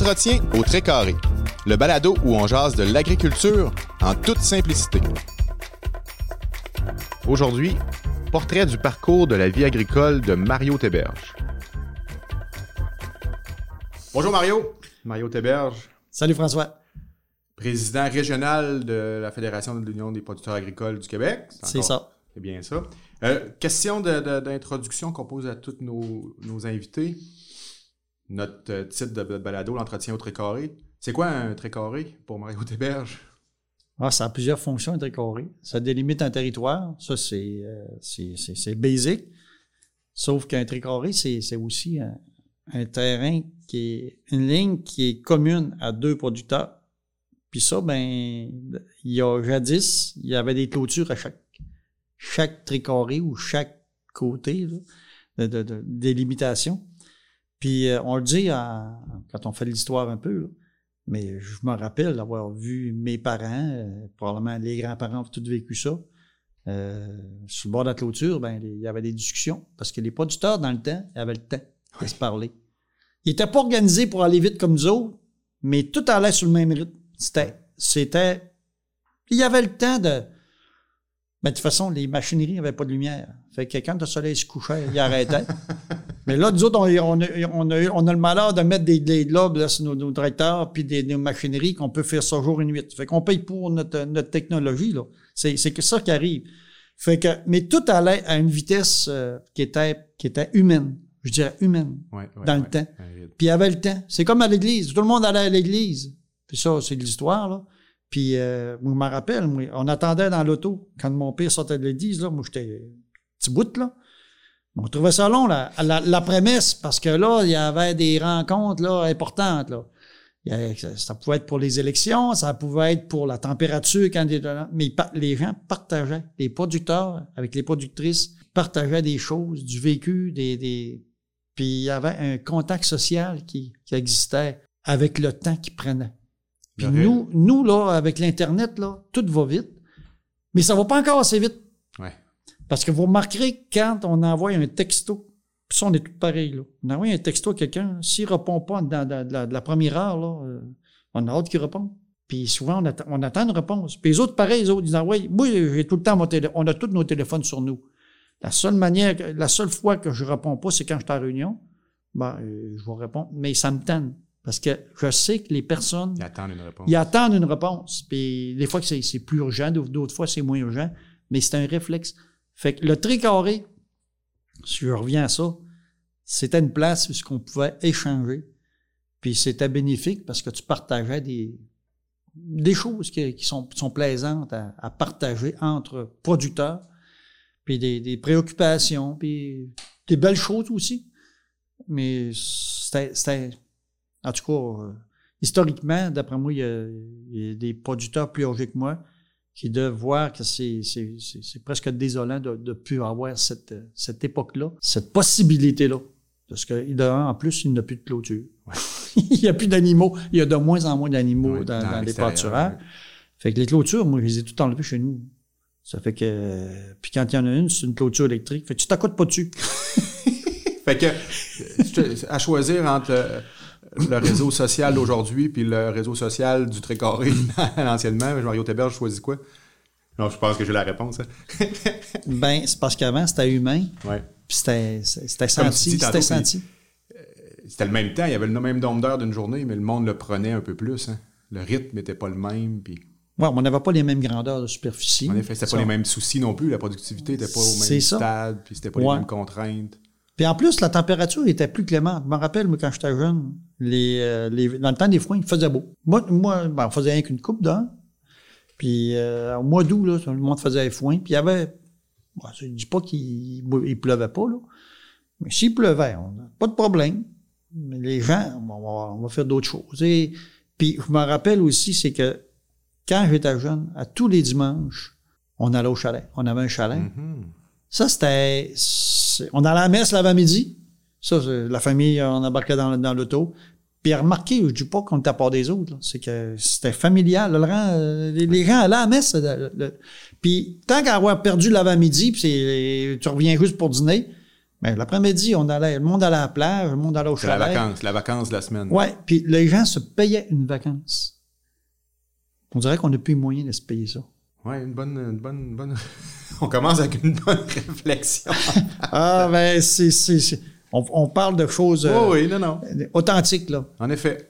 L'entretien au très carré. Le balado où on jase de l'agriculture en toute simplicité. Aujourd'hui, portrait du parcours de la vie agricole de Mario Théberge. Bonjour Mario. Mario Théberge. Salut François. Président régional de la Fédération de l'Union des producteurs agricoles du Québec. C'est ça. C'est bien ça. Euh, question d'introduction qu'on pose à tous nos, nos invités. Notre euh, titre de balado, l'entretien au trécarré. C'est quoi un trécarré pour Mario Théberge? Ah, ça a plusieurs fonctions, un trécarré. Ça délimite un territoire. Ça, c'est euh, basic. Sauf qu'un trécarré, c'est aussi un, terrain qui est une ligne qui est commune à deux producteurs. Puis ça, ben, il y a jadis, il y avait des clôtures à chaque chaque trécarré ou chaque côté là, de, de, délimitation. Puis euh, on le dit quand on fait l'histoire un peu, mais je me rappelle d'avoir vu mes parents, euh, probablement les grands-parents ont tout vécu ça. Euh, sur le bord de la clôture, ben, il y avait des discussions parce que les producteurs, dans le temps, avaient le temps de se parler. Ils n'étaient pas organisés pour aller vite comme nous autres, mais tout allait sur le même rythme. C'était, c'était, il y avait le temps de, mais de toute façon, les machineries n'avaient pas de lumière. Fait que quand le soleil se couchait, il arrêtait. Mais là, nous autres, on, on, a, on, a, on a, le malheur de mettre des, des globes là, sur nos, nos tracteurs puis des, des, machineries qu'on peut faire ça jour et nuit. Fait qu'on paye pour notre, notre technologie. là. C'est, c'est que ça qui arrive. Fait que, mais tout allait à une vitesse euh, qui, était, qui était humaine. Je dirais humaine. Ouais, ouais, dans ouais, le temps. Puis il y avait le temps. C'est comme à l'église. Tout le monde allait à l'église. Puis ça, c'est de l'histoire, là. Puis, euh, moi, je me rappelle, moi, on attendait dans l'auto. Quand mon père sortait de l'église, là, moi, j'étais petit bout, là. On trouvait ça long, la, la prémisse, parce que là, il y avait des rencontres, là, importantes, là. Ça pouvait être pour les élections, ça pouvait être pour la température, quand mais les gens partageaient, les producteurs avec les productrices partageaient des choses, du vécu, des, des... puis il y avait un contact social qui, qui existait avec le temps qu'ils prenaient. Puis nous, nous, là, avec l'Internet, là, tout va vite. Mais ça va pas encore assez vite. Ouais. Parce que vous remarquerez quand on envoie un texto, puis ça, on est tous pareils, là. On envoie un texto à quelqu'un, s'il répond pas dans, dans, dans, de la première heure, là, euh, on a hâte qu'il réponde. Puis souvent, on attend, on attend une réponse. Puis les autres, pareil, les autres, ils disent, ouais, moi, j'ai tout le temps mon téléphone, on a tous nos téléphones sur nous. La seule manière, la seule fois que je réponds pas, c'est quand je suis en réunion. Ben, euh, je vais répondre, mais ça me tente. Parce que je sais que les personnes. Ils attendent une réponse. Ils attendent une réponse. Puis des fois que c'est plus urgent, d'autres fois c'est moins urgent, mais c'est un réflexe. Fait que le tricarré, si je reviens à ça, c'était une place où ce qu'on pouvait échanger. Puis c'était bénéfique parce que tu partageais des, choses qui, sont, plaisantes à, partager entre producteurs, puis des, préoccupations, puis des belles choses aussi. Mais c'était en tout cas, euh, historiquement, d'après moi, il y, a, des producteurs plus âgés que moi qui doivent voir que c'est presque désolant de ne plus avoir cette, cette époque-là, cette possibilité-là. Parce que, en plus, il n'y a plus de clôture. Il n'y a plus d'animaux. Il y a de moins en moins d'animaux dans, dans dans les pâturages. Fait que les clôtures, moi, je les ai toutes enlevées chez nous. Ça fait que... Puis quand il y en a une, c'est une clôture électrique. Fait que tu t'accotes pas dessus. fait que, euh, à choisir entre euh, le réseau social d'aujourd'hui puis le réseau social du Trécarré anciennement, Mario Théberge choisit quoi? Non, je pense que j'ai la réponse. hein. ben, c'est parce qu'avant, c'était humain. Ouais. Puis c'était senti. C'était senti. C'était le même temps, il y avait le même nombre d'heures d'une journée, mais le monde le prenait un peu plus. Hein. Le rythme n'était pas le même. Puis... Ouais, on n'avait pas les mêmes grandeurs de superficie. En effet, c'était pas les mêmes soucis non plus. La productivité n'était pas au même stade, puis c'était pas Ouais. les mêmes contraintes. Puis en plus, la température était plus clémente. Je me rappelle, moi, quand j'étais jeune, les, euh, les, dans le temps des foins, il faisait beau. Moi, moi ben, on faisait rien qu'une coupe d'heure. Puis euh, au mois d'août, là, tout le monde faisait les foins. Puis il y avait... Je dis pas qu'il il pleuvait pas, là. Mais s'il pleuvait, on pas de problème. Mais les gens, on va, faire d'autres choses. Et, puis je me rappelle aussi, c'est que quand j'étais jeune, à tous les dimanches, on allait au chalet. On avait un chalet. Mhm. Ça, c'était. On allait à la messe l'avant-midi. Ça, la famille, on embarquait dans, dans l'auto. Puis remarquez, je dis pas qu'on était à part des autres, c'est que c'était familial. le rang, euh, les, les gens allaient à la messe. le- le- puis tant qu'à avoir perdu l'avant-midi, puis tu reviens juste pour dîner, Ben, l'après-midi, on allait, le monde allait à la plage, le monde allait au C'est la chalet. vacance, la vacance de la semaine. Ouais, puis les gens se payaient une vacance. On dirait qu'on n'a plus les moyens de se payer ça. Ouais, une bonne, une bonne, une bonne. on commence avec une bonne réflexion. Ah, ben, c'est, on, on parle de choses euh, oh, oui, non, non. authentiques, là. En effet.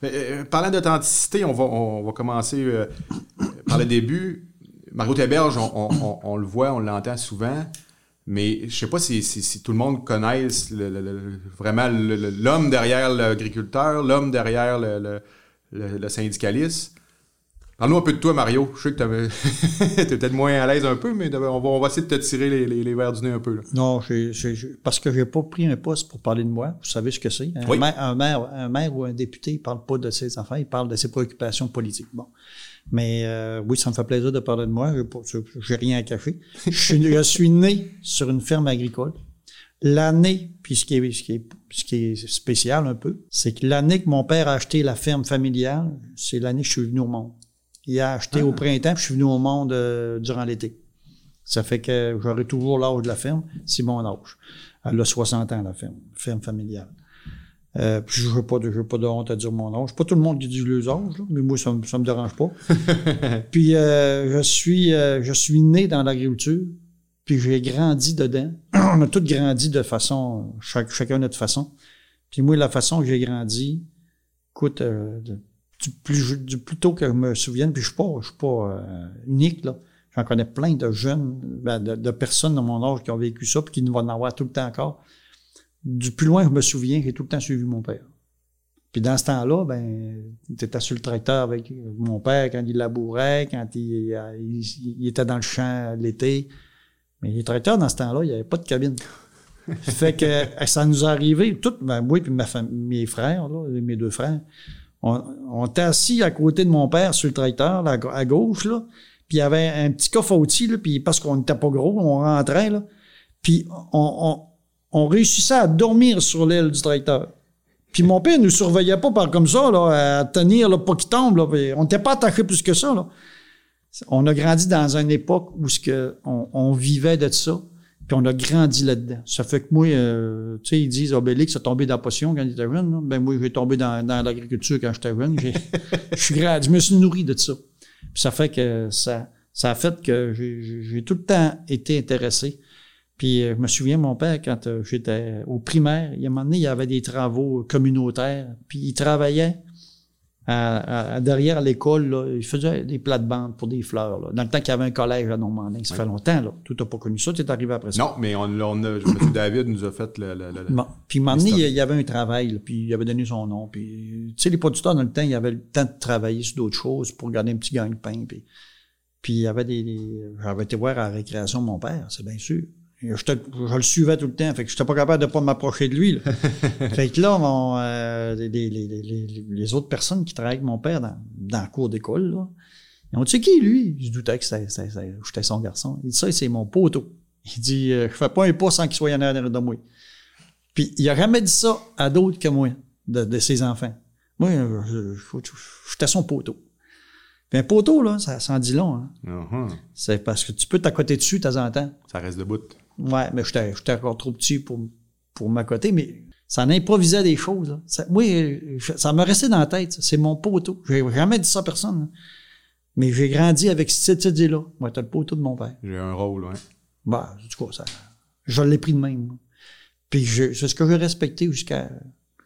Mais, euh, parlant d'authenticité, on va, on va commencer euh, par le début. Mario Théberge, on, on- le voit, on l'entend souvent, mais je sais pas si, si- si tout le monde connaisse le- le- le- vraiment l'homme derrière l'agriculteur, l'homme derrière le syndicaliste. Parle-nous un peu de toi, Mario. Je sais que tu es peut-être moins à l'aise un peu, mais on va, on va essayer de te tirer les, les, les verres du nez un peu. là. Non, parce que j'ai pas pris un poste pour parler de moi. Vous savez ce que c'est. Un, Oui. maire, un, maire, un maire ou un député, il parle pas de ses affaires, il parle de ses préoccupations politiques. Bon. Mais euh, oui, ça me fait plaisir de parler de moi. Pas- J'ai rien à cacher. Je suis, je suis né sur une ferme agricole. L'année, puis ce qui, est, ce, qui est, ce qui est spécial un peu, c'est que l'année que mon père a acheté la ferme familiale, c'est l'année que je suis venu au monde. Il a acheté au printemps, puis je suis venu au monde euh, durant l'été. Ça fait que j'aurai toujours l'âge de la ferme, c'est mon âge. Elle a 60 ans, la ferme, ferme familiale. Euh, puis je n'ai pas, de- pas de honte à dire mon âge. Pas tout le monde qui dit les âges, là, mais moi, ça ne me dérange pas. puis euh, je, suis, euh, je suis né dans l'agriculture, puis j'ai grandi dedans. On a tous grandi de façon, chaque, chacun notre façon. Puis moi, la façon que j'ai grandi, écoute, euh, du, plus, du plus tôt que je me souvienne, puis je ne suis pas, je suis pas euh, unique, là. J'en connais plein de jeunes, ben, de, de personnes de mon âge qui ont vécu ça, puis qui vont en avoir tout le temps encore. Du plus loin je me souviens, j'ai tout le temps suivi mon père. Puis dans ce temps-là, ben, tu étais sur le tracteur avec mon père quand il labourait, quand il, il- il était dans le champ l'été. Mais les tracteurs, dans ce temps-là, il n'y avait pas de cabine. fait que ça nous est arrivé, tout, ben, moi et ma mes frères, là, mes deux frères, on, on était assis à côté de mon père sur le tracteur, à gauche, là, puis il y avait un petit coffre à puis parce qu'on n'était pas gros, on rentrait, là, puis on, on, on réussissait à dormir sur l'aile du tracteur. Puis mon père ne nous surveillait pas par comme ça, là, à tenir, là, pas qu'il tombe, là, on n'était pas attaché plus que ça, là. On a grandi dans une époque où ce que on vivait de ça, puis on a grandi là-dedans. Ça fait que moi, euh, tu sais, ils disent Obélix a tombé dans la potion quand il était jeune. là. Ben moi, j'ai tombé dans, dans l'agriculture quand j'étais jeune. Je suis grandi, je me suis nourri de ça. Puis ça fait que ça, ça a fait que j'ai tout le temps été intéressé. Puis euh, je me souviens, mon père, quand euh, j'étais au primaire, il y a un moment donné, il y avait des travaux communautaires, puis il travaillait à, à- derrière l'école, là, il faisait des plates-bandes pour des fleurs. là. Dans le temps qu'il y avait un collège à Normandin, ça fait longtemps, là. Tout n'a pas connu ça, tu es arrivé après ça. Non, mais on, on a, M. David nous a fait le. le- le- Bon. Puis, donné, il y avait un travail, là, puis il avait donné son nom. Puis, tu sais, les producteurs, dans le temps, il y avait le temps de travailler sur d'autres choses pour garder un petit gagne-pain. Puis, puis il y avait des... des- J'avais été voir à la récréation de mon père, c'est bien sûr. Je le suivais tout le temps, fait que j'étais pas capable de pas m'approcher de lui. là. fait que là, mon, euh, les, les, les, les- autres personnes qui travaillaient avec mon père dans, dans la cour d'école, là, ils ont dit, c'est qui, lui? Je doutais que j'étais son garçon. Il dit, ça, c'est mon poteau. Il dit, euh, je fais pas un pas sans qu'il soit en arrière de moi. Puis il a jamais dit ça à d'autres que moi, de, de ses enfants. Moi, j'étais son poteau. Puis un poteau, là, ça, ça en dit long. Hein. Mhm. C'est parce que tu peux t'accoter dessus de temps en temps. Ça reste debout. Ouais, mais j'étais j'étais encore trop petit pour, pour m'accoter, mais ça en improvisait des choses. là. Ça, je- ça m'a resté dans la tête. ça. C'est mon poteau. J'ai jamais dit ça à personne. là. Mais j'ai grandi avec cette idée-là. Moi, t'as le poteau de mon père. J'ai un rôle, ouais. Bah, du coup, ça, je l'ai pris de même. moi. Puis je- c'est ce que j'ai respecté jusqu'à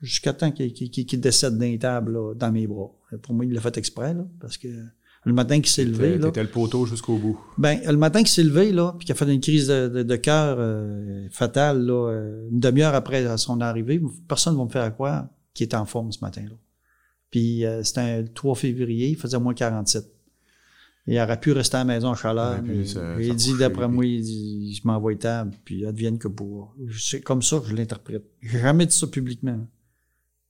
jusqu'à temps qu'il qu'il- qu'il décède d'un table là, dans mes bras. Pour moi, il l'a fait exprès, là, parce que le matin qu'il s'est levé, là, le poteau jusqu'au bout. ben, le matin qu'il s'est levé, là, puis qu'il a fait une crise de, de, de cœur euh, fatale, là, euh, une demi-heure après son arrivée, personne ne va me faire croire qu'il était en forme ce matin-là. Puis euh, c'était un 3 février, il faisait moins 47. Il aurait pu rester à la maison en chaleur, mais ça- il ça dit, d'après moi, il dit, je m'envoie table, puis advienne que pour. C'est comme ça que je l'interprète. J'ai jamais dit ça publiquement.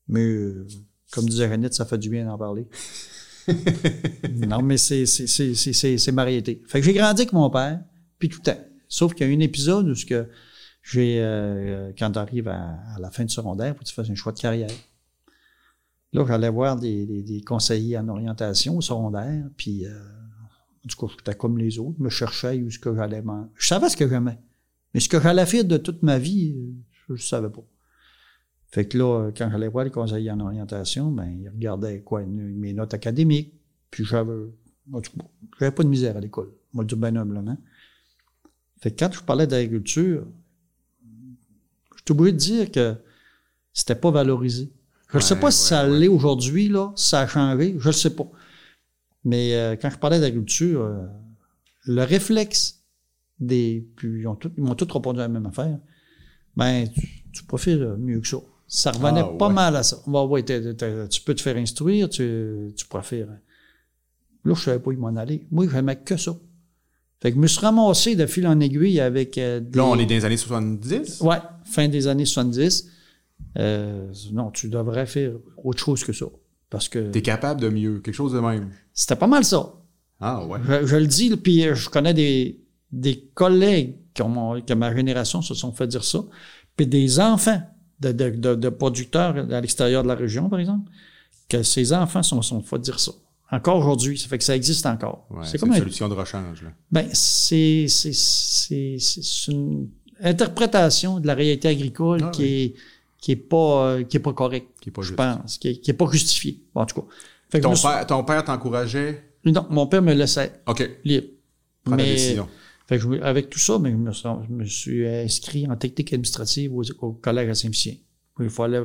Mais, euh, comme disait Renette, ça fait du bien d'en parler. non, mais c'est, c'est, c'est, c'est, c'est, c'est ma réalité. Fait que j'ai grandi avec mon père, puis tout le temps. Sauf qu'il y a un épisode où ce que j'ai, euh, quand tu arrives à, à la fin du secondaire, faut que tu fasses un choix de carrière. Là, j'allais voir des, des, des conseillers en orientation au secondaire, puis euh, du coup, j'étais comme les autres, je me cherchais où ce que j'allais. Je savais ce que j'aimais, Mais ce que j'allais faire de toute ma vie, je ne savais pas. Fait que là, quand j'allais voir les conseillers en orientation, ben, ils regardaient quoi, mes notes académiques. Puis j'avais, j'avais pas de misère à l'école. Moi, le dire bien humblement. Fait que quand je parlais d'agriculture, je suis obligé de dire que c'était pas valorisé. Je ne sais pas si ça l'est aujourd'hui, là, ça a changé, je ne sais pas. Mais euh, quand je parlais d'agriculture, euh, le réflexe des. Puis ils m'ont tous répondu à la même affaire. Ben, tu, tu profites mieux que ça. Ça revenait Ah, pas ouais. mal à ça. Ouais, tu peux te faire instruire, tu, tu préfères. Là, je savais pas où il m'en aller. Moi, j'aimais que ça. Fait que je me suis ramassé de fil en aiguille avec euh, des... Là, on est dans les années 70. Ouais, fin des années 70. Euh, non, tu devrais faire autre chose que ça. Parce que T'es capable de mieux, quelque chose de même. c'était pas mal ça. Ah ouais. Je, je le dis, puis euh, je connais des, des collègues qui ont que ma génération se sont fait dire ça, puis des enfants de, de, de, de producteurs à l'extérieur de la région, par exemple, que ces enfants sont, sont fait dire ça. Encore aujourd'hui, ça fait que ça existe encore. Ouais, c'est comme une un solution de rechange. Là. ben, c'est, c'est, c'est, c'est une interprétation de la réalité agricole Ah qui, oui. est, qui est pas, euh, qui est pas correcte, Qui est pas je juste. pense, qui est, qui est pas justifiée. Bon, en tout cas. Fait que Ton me père, ton père t'encourageait? non, mon père me laissait OK. libre. Prends la Mais- décision. Fait que avec tout ça, mais je, me suis, je me suis inscrit en technique administrative au, au collège à Saint-Ficien. Il fallait,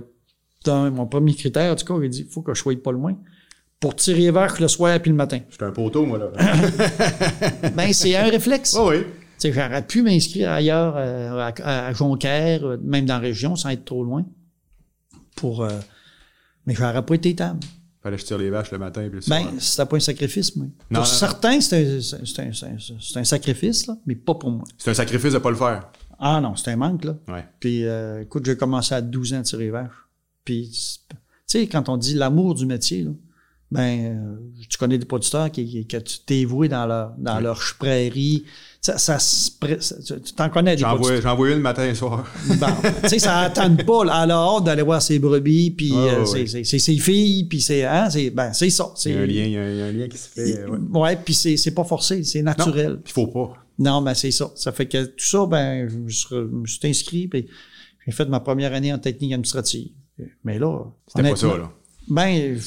dans mon premier critère, en tout cas, il dit, il faut que je sois pas loin pour tirer vers le soir puis le matin. J'étais un poteau, moi, là. ben, c'est un réflexe. oh oui. J'aurais pu m'inscrire ailleurs, euh, à, à Jonquière, euh, même dans la région, sans être trop loin. Pour, euh, mais j'aurais pas été table. Fallait que je tire les vaches le matin. Puis le soir. Ben, c'était pas un sacrifice, moi. Non, pour non, certains, c'est un, un- un- sacrifice, là, mais pas pour moi. c'est un sacrifice de pas le faire. Ah non, c'est un manque, là. Ouais. Puis, euh, écoute, j'ai commencé à 12 ans à tirer vache. Puis, tu sais, quand on dit l'amour du métier, là, ben, euh, tu connais des producteurs qui, qui- que tu t'es voué dans leur, dans Oui. leur prairie. Ça, ça, ça- tu t'en connais des J'en producteurs. vois, j'en vois une matin et soir. Bon, tu sais, ça attend pas. Elle a hâte d'aller voir ses brebis, puis euh, ouais, c'est- ses filles, puis c'est hein, c'est ben c'est ça. Il y a un lien, il y a un, il y a un lien qui se fait. euh, ouais. Ouais, puis c'est c'est pas forcé, c'est naturel. Il faut pas. Non, ben c'est ça. Ça fait que tout ça, ben je me suis, je me suis inscrit, puis j'ai fait ma première année en technique administrative. Mais là, C'était pas ça, là. Ben,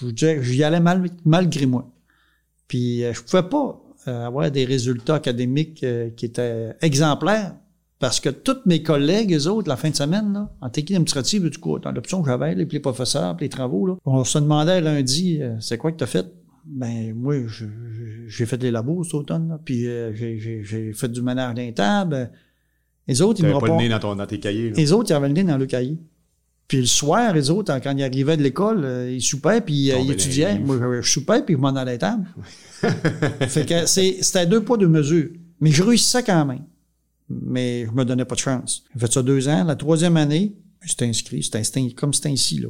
je vous dirais que j'y allais mal, malgré moi. Puis euh, je pouvais pas euh, avoir des résultats académiques euh, qui étaient exemplaires parce que tous mes collègues, eux autres, la fin de semaine, là, en technique administrative, du coup, dans l'option que j'avais, les professeurs, puis les travaux, là, on se demandait lundi, euh, c'est quoi que tu as fait? Ben, moi, j'ai fait des labos cet automne, là, puis euh, j'ai- fait du ménage d'un table. Les autres, ils me pas le nez dans, ton, dans tes cahiers. là. Les autres, ils avaient le nez dans le cahier. Puis le soir, les autres, quand ils arrivaient de l'école, euh, ils soupaient, puis euh, ils étudiaient. Moi, je- soupais, puis je m'en allais table. fait que c'est- c'était deux poids, deux mesures. Mais je réussissais quand même. Mais je me donnais pas de chance. J'ai fait ça deux ans. La troisième année, j'étais inscrit. C'était comme c'était ici, là.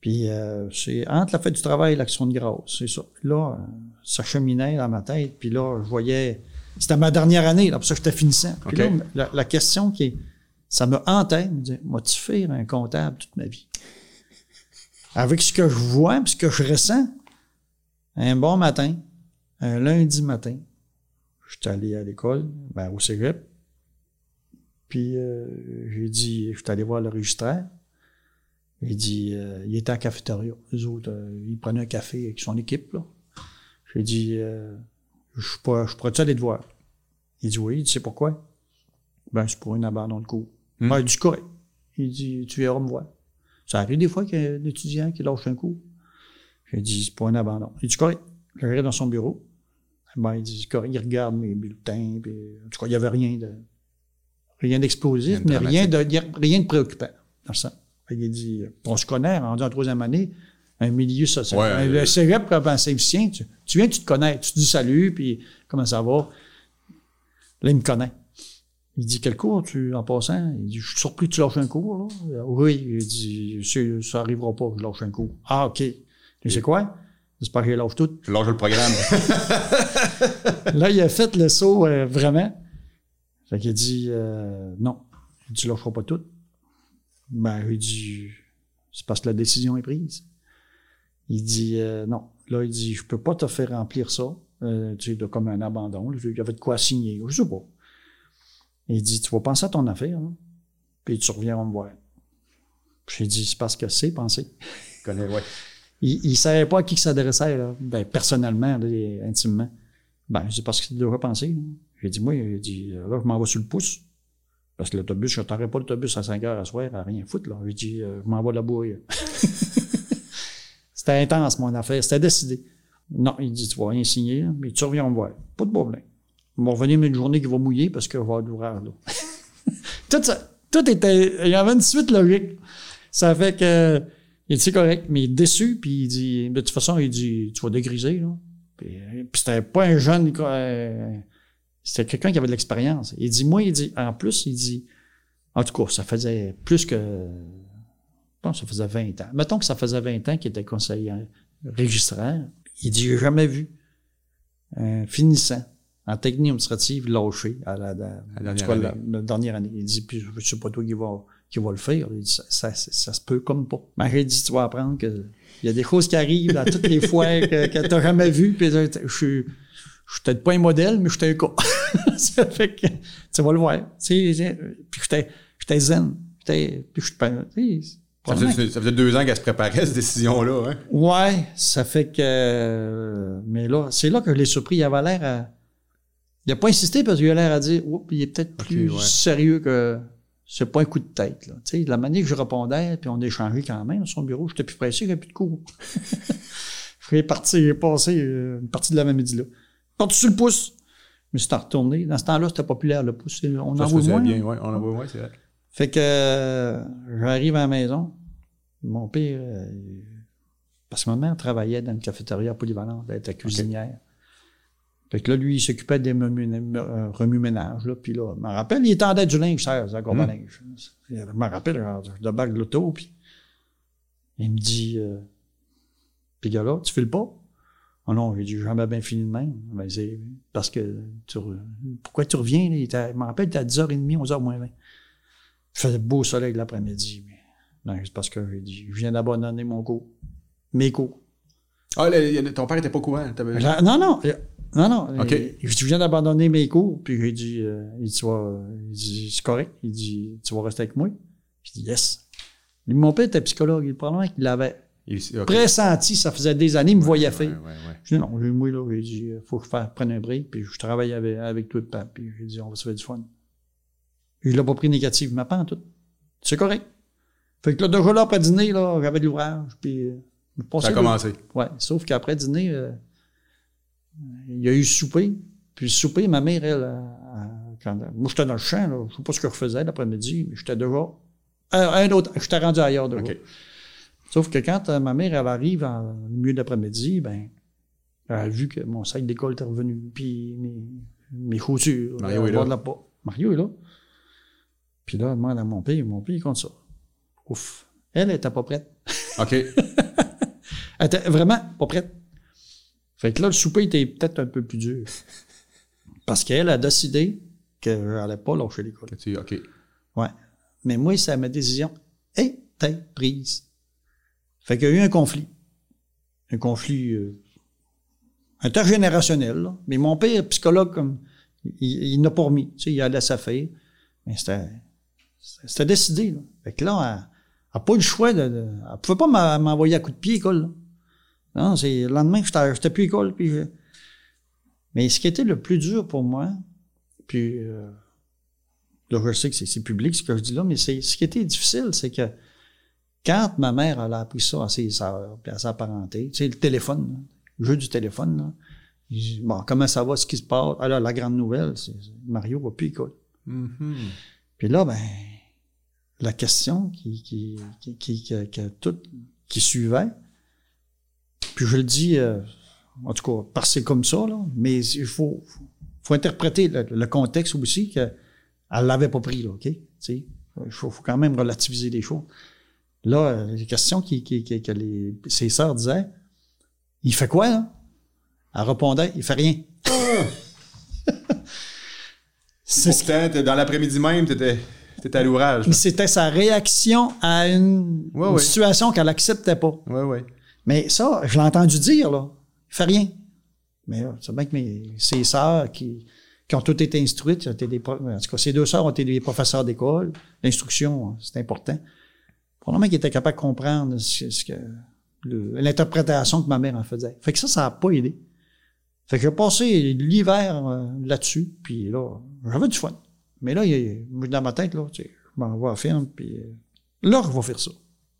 Puis euh, c'est entre la fête du travail et l'action de grâce, c'est ça. Puis là, euh, ça cheminait dans ma tête. Puis là, je voyais... C'était ma dernière année, là, pour ça que j'étais finissant. Puis là, la, la question qui est... Ça me hantait, me dire, moi-tu faire un comptable toute ma vie? Avec ce que je vois, puis ce que je ressens, un bon matin, un lundi matin, je suis allé à l'école, ben, au cégep, puis euh, j'ai dit, je suis allé voir le registraire, il dit, euh, il était en cafétéria. Les autres, euh, ils prenaient un café avec son équipe. J'ai dit, euh, je je pourrais-tu aller te voir? Il dit oui, il dit, c'est pourquoi? Ben, c'est pour un abandon de cours. Ben, il dit, correct. Il dit, tu viendras me voir. Ça arrive des fois qu'il y a un étudiant qui lâche un cours. J'ai dit, c'est pas un abandon. Il dit, correct. Je regarde dans son bureau. Ben, il dit, correct. Il regarde mes bulletins. Puis, en tout cas, il n'y avait rien de, rien d'explosif, mais rien de, il rien de préoccupant dans ça. Qu'il dit, on se connaît, rendu en troisième année, un milieu social. Ouais, Un- euh, le cégep, comme un tu, tu viens, tu te connais, tu te dis salut, puis comment ça va? Là, il me connaît. Il dit, quel cours, tu, en passant? Il dit, je suis surpris que tu lâches un cours, là. Oui, il dit, ça arrivera pas que je lâche un cours. Ah, OK. Tu sais quoi? J'espère les lâche toutes. Je lâche le programme. Là, il a fait le saut euh, vraiment. Fait qu'il a dit euh, non. Il dit, tu lâcheras pas tout. Ben, il dit c'est parce que la décision est prise. Il dit euh, non. Là, il dit je peux pas te faire remplir ça. Euh, tu sais, de, comme un abandon. Il y avait de quoi signer. Je sais pas. Il dit, tu vas penser à ton affaire, hein, puis tu reviens me voir. J'ai dit, c'est parce que c'est penser. Il connaît, ouais. Il ne savait pas à qui il s'adressait, là. Ben, personnellement, là, intimement. Ben, c'est parce qu'il devrait penser. J'ai dit, moi, il dit, là, je m'en vais sur le pouce. Parce que l'autobus, je n'attendrai pas l'autobus à 5 heures à soir à rien foutre, là. J'ai dit, euh, je m'en vais la bourrer. C'était intense, mon affaire. C'était décidé. Non, il dit, tu vas rien signer, mais tu reviens me voir. Pas de problème. Ils vont revenir une journée qui va mouiller parce qu'il va y avoir de l'ouvrage, tout ça, tout était, il y avait une suite logique. Ça fait que, il dit, c'est correct, mais il est déçu, puis il dit, de toute façon, il dit, tu vas dégriser, là. Puis, c'était pas un jeune, euh, c'était quelqu'un qui avait de l'expérience. Il dit, moi, il dit, en plus, il dit, en tout cas, ça faisait plus que, que ça faisait 20 ans. Mettons que ça faisait 20 ans qu'il était conseiller registraire. Il dit, j'ai jamais vu un finissant en technique administrative lâché à la, dernière, année. Il dit, puis je sais pas toi qui va, qui va le faire. Il dit, ça, ça, ça, se peut comme pas. Mais il dit, tu vas apprendre que il y a des choses qui arrivent à toutes les fois que, que tu n'as jamais vues. Puis je suis je suis peut-être pas un modèle, mais j'étais un cas. ça fait que, tu vas le voir. puis j'étais, j'étais zen. Puis je ça faisait, ça faisait deux ans qu'elle se préparait, cette décision-là, hein? Ouais, ça fait que, mais là, c'est là que je l'ai surpris. Il avait l'air à, il a pas insisté parce qu'il a l'air à dire, oups, il est peut-être plus sérieux que, c'est pas un coup de tête, là. Tu sais, la manière que je répondais, puis on échangeait quand même dans son bureau, j'étais plus pressé, il n'y avait plus de cours. je serais parti, j'ai passé euh, une partie de l'avant-midi là par-dessus le pouce. Mais c'est retourné. Dans ce temps-là, c'était populaire, le pouce. On en voit moins. bien, ouais, on en voit moins, c'est vrai. Fait que euh, j'arrive à la maison. Mon père, euh, parce que ma mère travaillait dans une cafétéria polyvalente, elle était cuisinière. Fait que là, lui, il s'occupait des euh, remue-ménages. Là, puis là, je me rappelle, il tendait du linge, ça, ça mmh. linge. Je me rappelle, je débarque de l'auto, puis il me dit, euh, là, tu files pas? Oh non, j'ai dit, jamais bien fini de même. Ben, c'est parce que tu, pourquoi tu reviens? Là? je me rappelle, il était à 10h30, 11h moins 20. Je faisais beau soleil l'après-midi. Mais non, c'est parce que j'ai dit, je viens d'abandonner mon cours. Mes cours. Ah, ton père était pas courant. Non, non. Non, non. OK. Je viens d'abandonner mes cours. Puis j'ai dit, euh, il dit, il dit c'est correct. Il dit, tu vas rester avec moi. Je dis, yes. Mon père était psychologue. Il probablement qu'il avait Pressenti, ça faisait des années, il me voyait faire. Je dis non, moi, là, j'ai dit, il faut que je prenne un break, puis je travaille avec, avec toi, puis j'ai dit, on va se faire du fun. Il l'a pas pris négativement, pas en tout. C'est correct. Fait que là, déjà là, après dîner, là, j'avais de l'ouvrage, puis... Euh, ça a commencé. Ouais, sauf qu'après dîner, euh, il y a eu souper, puis le souper, ma mère, elle, quand, moi, j'étais dans le champ, là, je sais pas ce que je faisais l'après-midi, mais j'étais déjà... Un, un autre, j'étais rendu ailleurs déjà. Sauf que quand euh, ma mère, elle arrive en milieu d'après-midi, ben, elle a vu que mon sac d'école était revenu, puis mes, mes chaussures. Mario est là. La Mario est là. Puis là, elle demande à mon père, mon père, il compte ça. Ouf. Elle, elle était pas prête. OK. elle était vraiment pas prête. Fait que là, le souper était peut-être un peu plus dur. Parce qu'elle a décidé qu'elle n'allait pas lâcher l'école. OK. Ouais. Mais moi, c'est ma décision était prise. Fait qu'il y a eu un conflit. Un conflit euh, intergénérationnel. Là. Mais mon père, psychologue, comme, il, n'a pas remis. Tu sais, il a laissé faire. Mais c'était, c'était décidé. Là. Fait que là, elle n'a pas eu le choix de, de Elle pouvait pas m'envoyer à coup de pied, école. Non, c'est le lendemain que j'étais plus école. Puis Mais ce qui était le plus dur pour moi, puis euh, là, je sais que c'est, public ce que je dis là, mais c'est ce qui était difficile, c'est que quand ma mère, elle a appris ça à ses sœurs, puis à sa parenté, tu sais, le téléphone, le jeu du téléphone, là, bon, comment ça va, ce qui se passe? Alors, la grande nouvelle, c'est Mario va plus école. Mm-hmm. Puis là, ben, la question qui, qui, qui, qui, tout, qui suivait, puis je le dis, euh, en tout cas, parce que c'est comme ça, là, mais il faut, faut interpréter le, contexte aussi qu'elle l'avait pas pris, là, OK? Il faut, faut quand même relativiser les choses. Là, les questions qui, qui, que les, ses sœurs disaient, il fait quoi, là? Elle répondait, il fait rien. Pourtant, dans l'après-midi même, t'étais, étais à l'ouvrage. C'était sa réaction à une, situation qu'elle acceptait pas. Oui, oui. Mais ça, je l'ai entendu dire, là. Il fait rien. Mais c'est bien que mes, ses sœurs qui, qui ont toutes été instruites. été des en tout cas, ces deux sœurs ont été des professeurs d'école. L'instruction, c'est important. Probablement qu'ils étaient capables de comprendre ce, ce que, l'interprétation que ma mère en faisait. Fait que ça, ça n'a pas aidé. Fait que j'ai passé l'hiver euh, là-dessus, puis là, j'avais du fun. Mais là, il dans ma tête, là, tu sais, je m'en vais à la puis euh, là, je vais faire ça.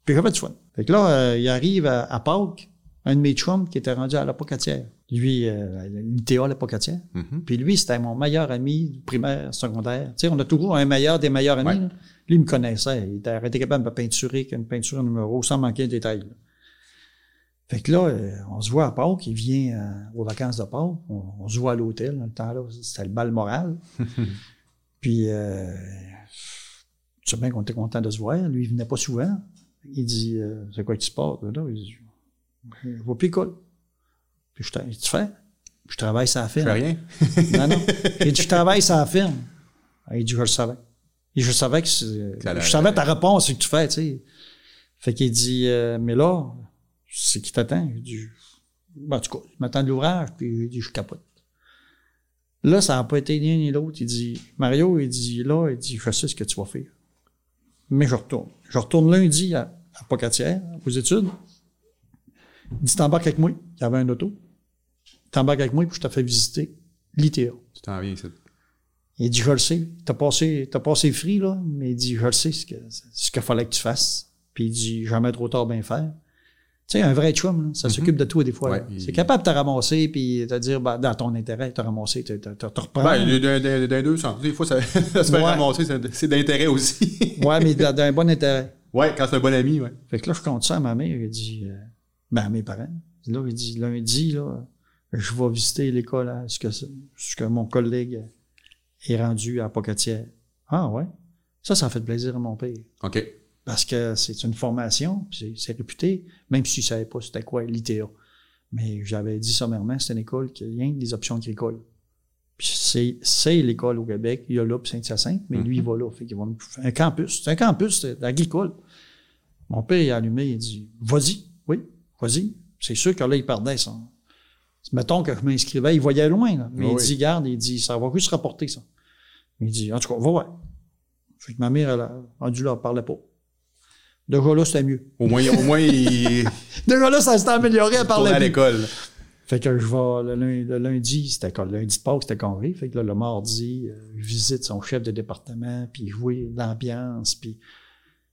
Puis j'avais du fun. Fait que là, euh, il arrive à, à Pâques, un de mes chums qui était rendu à la Pocatière. Lui, euh, l'ITA, la Pocatière. Mhm. Puis lui, c'était mon meilleur ami primaire, secondaire. Tu sais, on a toujours un meilleur des meilleurs amis. Ouais. Lui, il me connaissait. Il était était capable de me peinturer qu'une peinture numéro sans manquer de détail. là. Fait que là, euh, on se voit à Pâques. Il vient euh, aux vacances de Pâques. On, on se voit à l'hôtel. Dans le temps-là, c'était le bal moral. Puis, euh, tu sais bien qu'on était content de se voir. Lui, il venait pas souvent. Il dit, euh, c'est quoi qui se passe? Là, il dit, je vais plus l'école. Puis je tra- tu fais? Je travaille sur la Je rien? Non, non. Il dit, je travaille sur la ferme. Il dit, je le savais. Et je savais que je savais ta réponse, c'est que tu fais, tu sais. Fait qu'il dit, euh, mais là, c'est qui t'attend? Il dit, ben, en tout cas, il m'attend de l'ouvrage, puis il dit, je capote. Là, ça n'a pas été ni l'un ni l'autre. Il dit, Mario, il dit, là, il dit, je sais ce que tu vas faire. Mais je retourne. Je retourne lundi à, à Pocatière, aux études. Il dit, t'embarques avec moi. Il y avait un auto. T'embarques avec moi, puis je te fais visiter l'ITA. Tu t'en viens ici. Il dit, je le sais. T'as passé, passé free, là. Mais il dit, je le sais ce que, ce qu'il fallait que tu fasses. Puis il dit, jamais trop tard, bien faire. Tu sais, un vrai chum, là, ça s'occupe de toi des fois. Ouais, il- C'est capable de te ramasser, puis de dire, ben, dans ton intérêt, te ramasser, te, te, te, te reprendre. Ben, d'un- d'un d'un deux sens. Des fois, ça, ça se fait Ouais. ramasser, c'est- d'intérêt aussi. ouais, mais d'un bon intérêt. ouais, quand c'est un bon ami, ouais. Fait que là, je compte ça à ma mère. Il dit, euh, ben, à mes parents. Là, il dit, lundi, là, je vais visiter l'école à ce que, ce que mon collègue est rendu à Pocatière. Ah, ouais. Ça, ça a fait plaisir à mon père. OK. Parce que c'est une formation, c'est réputé, même si je savais pas c'était quoi l'ITA. Mais j'avais dit sommairement, c'est une école qui a rien que des options agricoles. Puis c'est, l'école au Québec. Il y a là Saint-Hyacinthe, mais lui, il va là. Fait qu'il va un campus. C'est un campus agricole. Mon père, il a allumé, il dit Vas-y, oui, vas-y. C'est sûr que là, il perdait ça. Mettons que je m'inscrivais, il voyait loin, là. Mais Oui, il dit Garde, il dit Ça va plus se rapporter, ça. Il dit En tout cas, va voir. Fait que ma mère, elle a rendu là, elle parlait pas. Déjà là, c'était mieux. Au moins, au moins il Déjà là, ça s'était amélioré, tourne parlait à l'école. Fait que je vais le lundi, c'était quoi, le lundi de Pâques, c'était congrès. Fait que là, le mardi, euh, je visite son chef de département, puis je vois l'ambiance, puis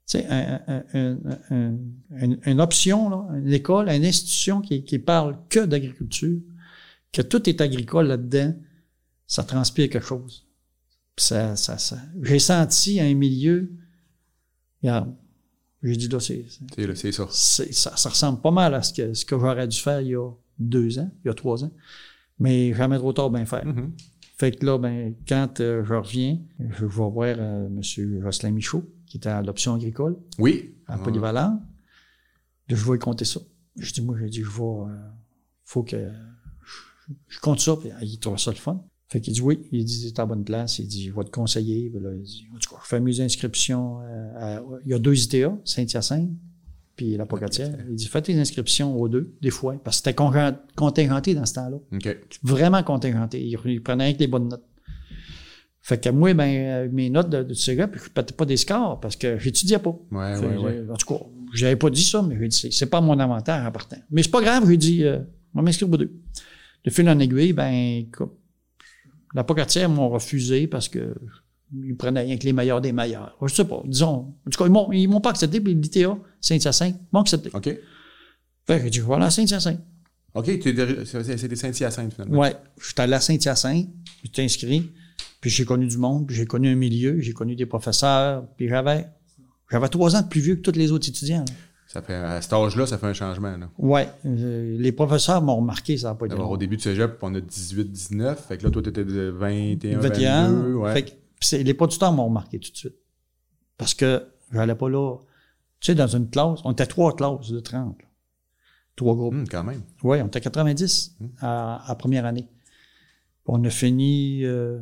tu sais, un- un- un- un- une, option, là, une école, une institution qui, qui parle que d'agriculture, que tout est agricole là-dedans, ça transpire quelque chose. Ça, ça, ça. J'ai senti un milieu, regarde, j'ai dit là, c'est, c'est- ça. ça, ça ressemble pas mal à ce que, ce que j'aurais dû faire il y a deux ans, il y a trois ans. Mais jamais trop tard bien faire. Mhm. Fait que là, ben, quand euh, je reviens, je vais voir euh, M. Jocelyn Michaud, qui était à l'option agricole, Oui. à Ah. Polyvalent. Je vais compter ça. Je dis, moi, j'ai dit, je vais, euh, faut que je, je compte ça, puis il trouve ça le fun. Fait qu'il dit oui, il dit, t'es à bonne place, il dit, je vais te conseiller. Puis là, il dit, en tout cas, mes inscriptions. euh, à- il y a deux ITA, Saint-Hyacinthe, puis la Pocatière. Il dit, fais tes inscriptions aux deux, des fois, parce que c'était contingenté dans ce temps-là vraiment contingenté. Il, il prenait rien que les bonnes notes. Fait que moi, ben, euh, mes notes de, de cégep, je ne pétais pas des scores parce que j'étudiais pas. Ouais, Fait ouais, que, ouais. En tout cas, j'avais pas dit ça, mais j'ai dit, c'est- pas mon avantage en partant. Mais c'est pas grave, j'ai dit, euh, on m'inscrire aux deux. De fil en aiguille, ben, écoute, la pocatière m'ont refusé parce que ils prenaient rien que les meilleurs des meilleurs. Je sais pas, disons. En tout cas, ils m'ont, ils m'ont pas accepté, puis l'ITA, Saint-Hyacinthe, m'ont accepté. OK. Fait que j'ai dit, voilà, Saint-Hyacinthe. OK, tu es c'était Saint-Hyacinthe, finalement. Ouais, j'étais allé à Saint-Hyacinthe, j'étais inscrit, puis j'ai connu du monde, puis j'ai connu un milieu, j'ai connu des professeurs, puis j'avais j'avais trois ans de plus vieux que tous les autres étudiants. là. Ça fait, à cet âge-là, ça fait un changement. Euh, les professeurs m'ont remarqué, ça n'a pas été D'abord, au début de cégep, on a 18-19. Fait que là, toi, t'étais de 21, 21, 22. Ouais. fait que, puis les producteurs m'ont remarqué tout de suite. Parce que j'allais pas là, tu sais, dans une classe, on était trois classes de 30, là. trois groupes. Hum, quand même. Oui, on était 90 à, à première année. On a fini, euh,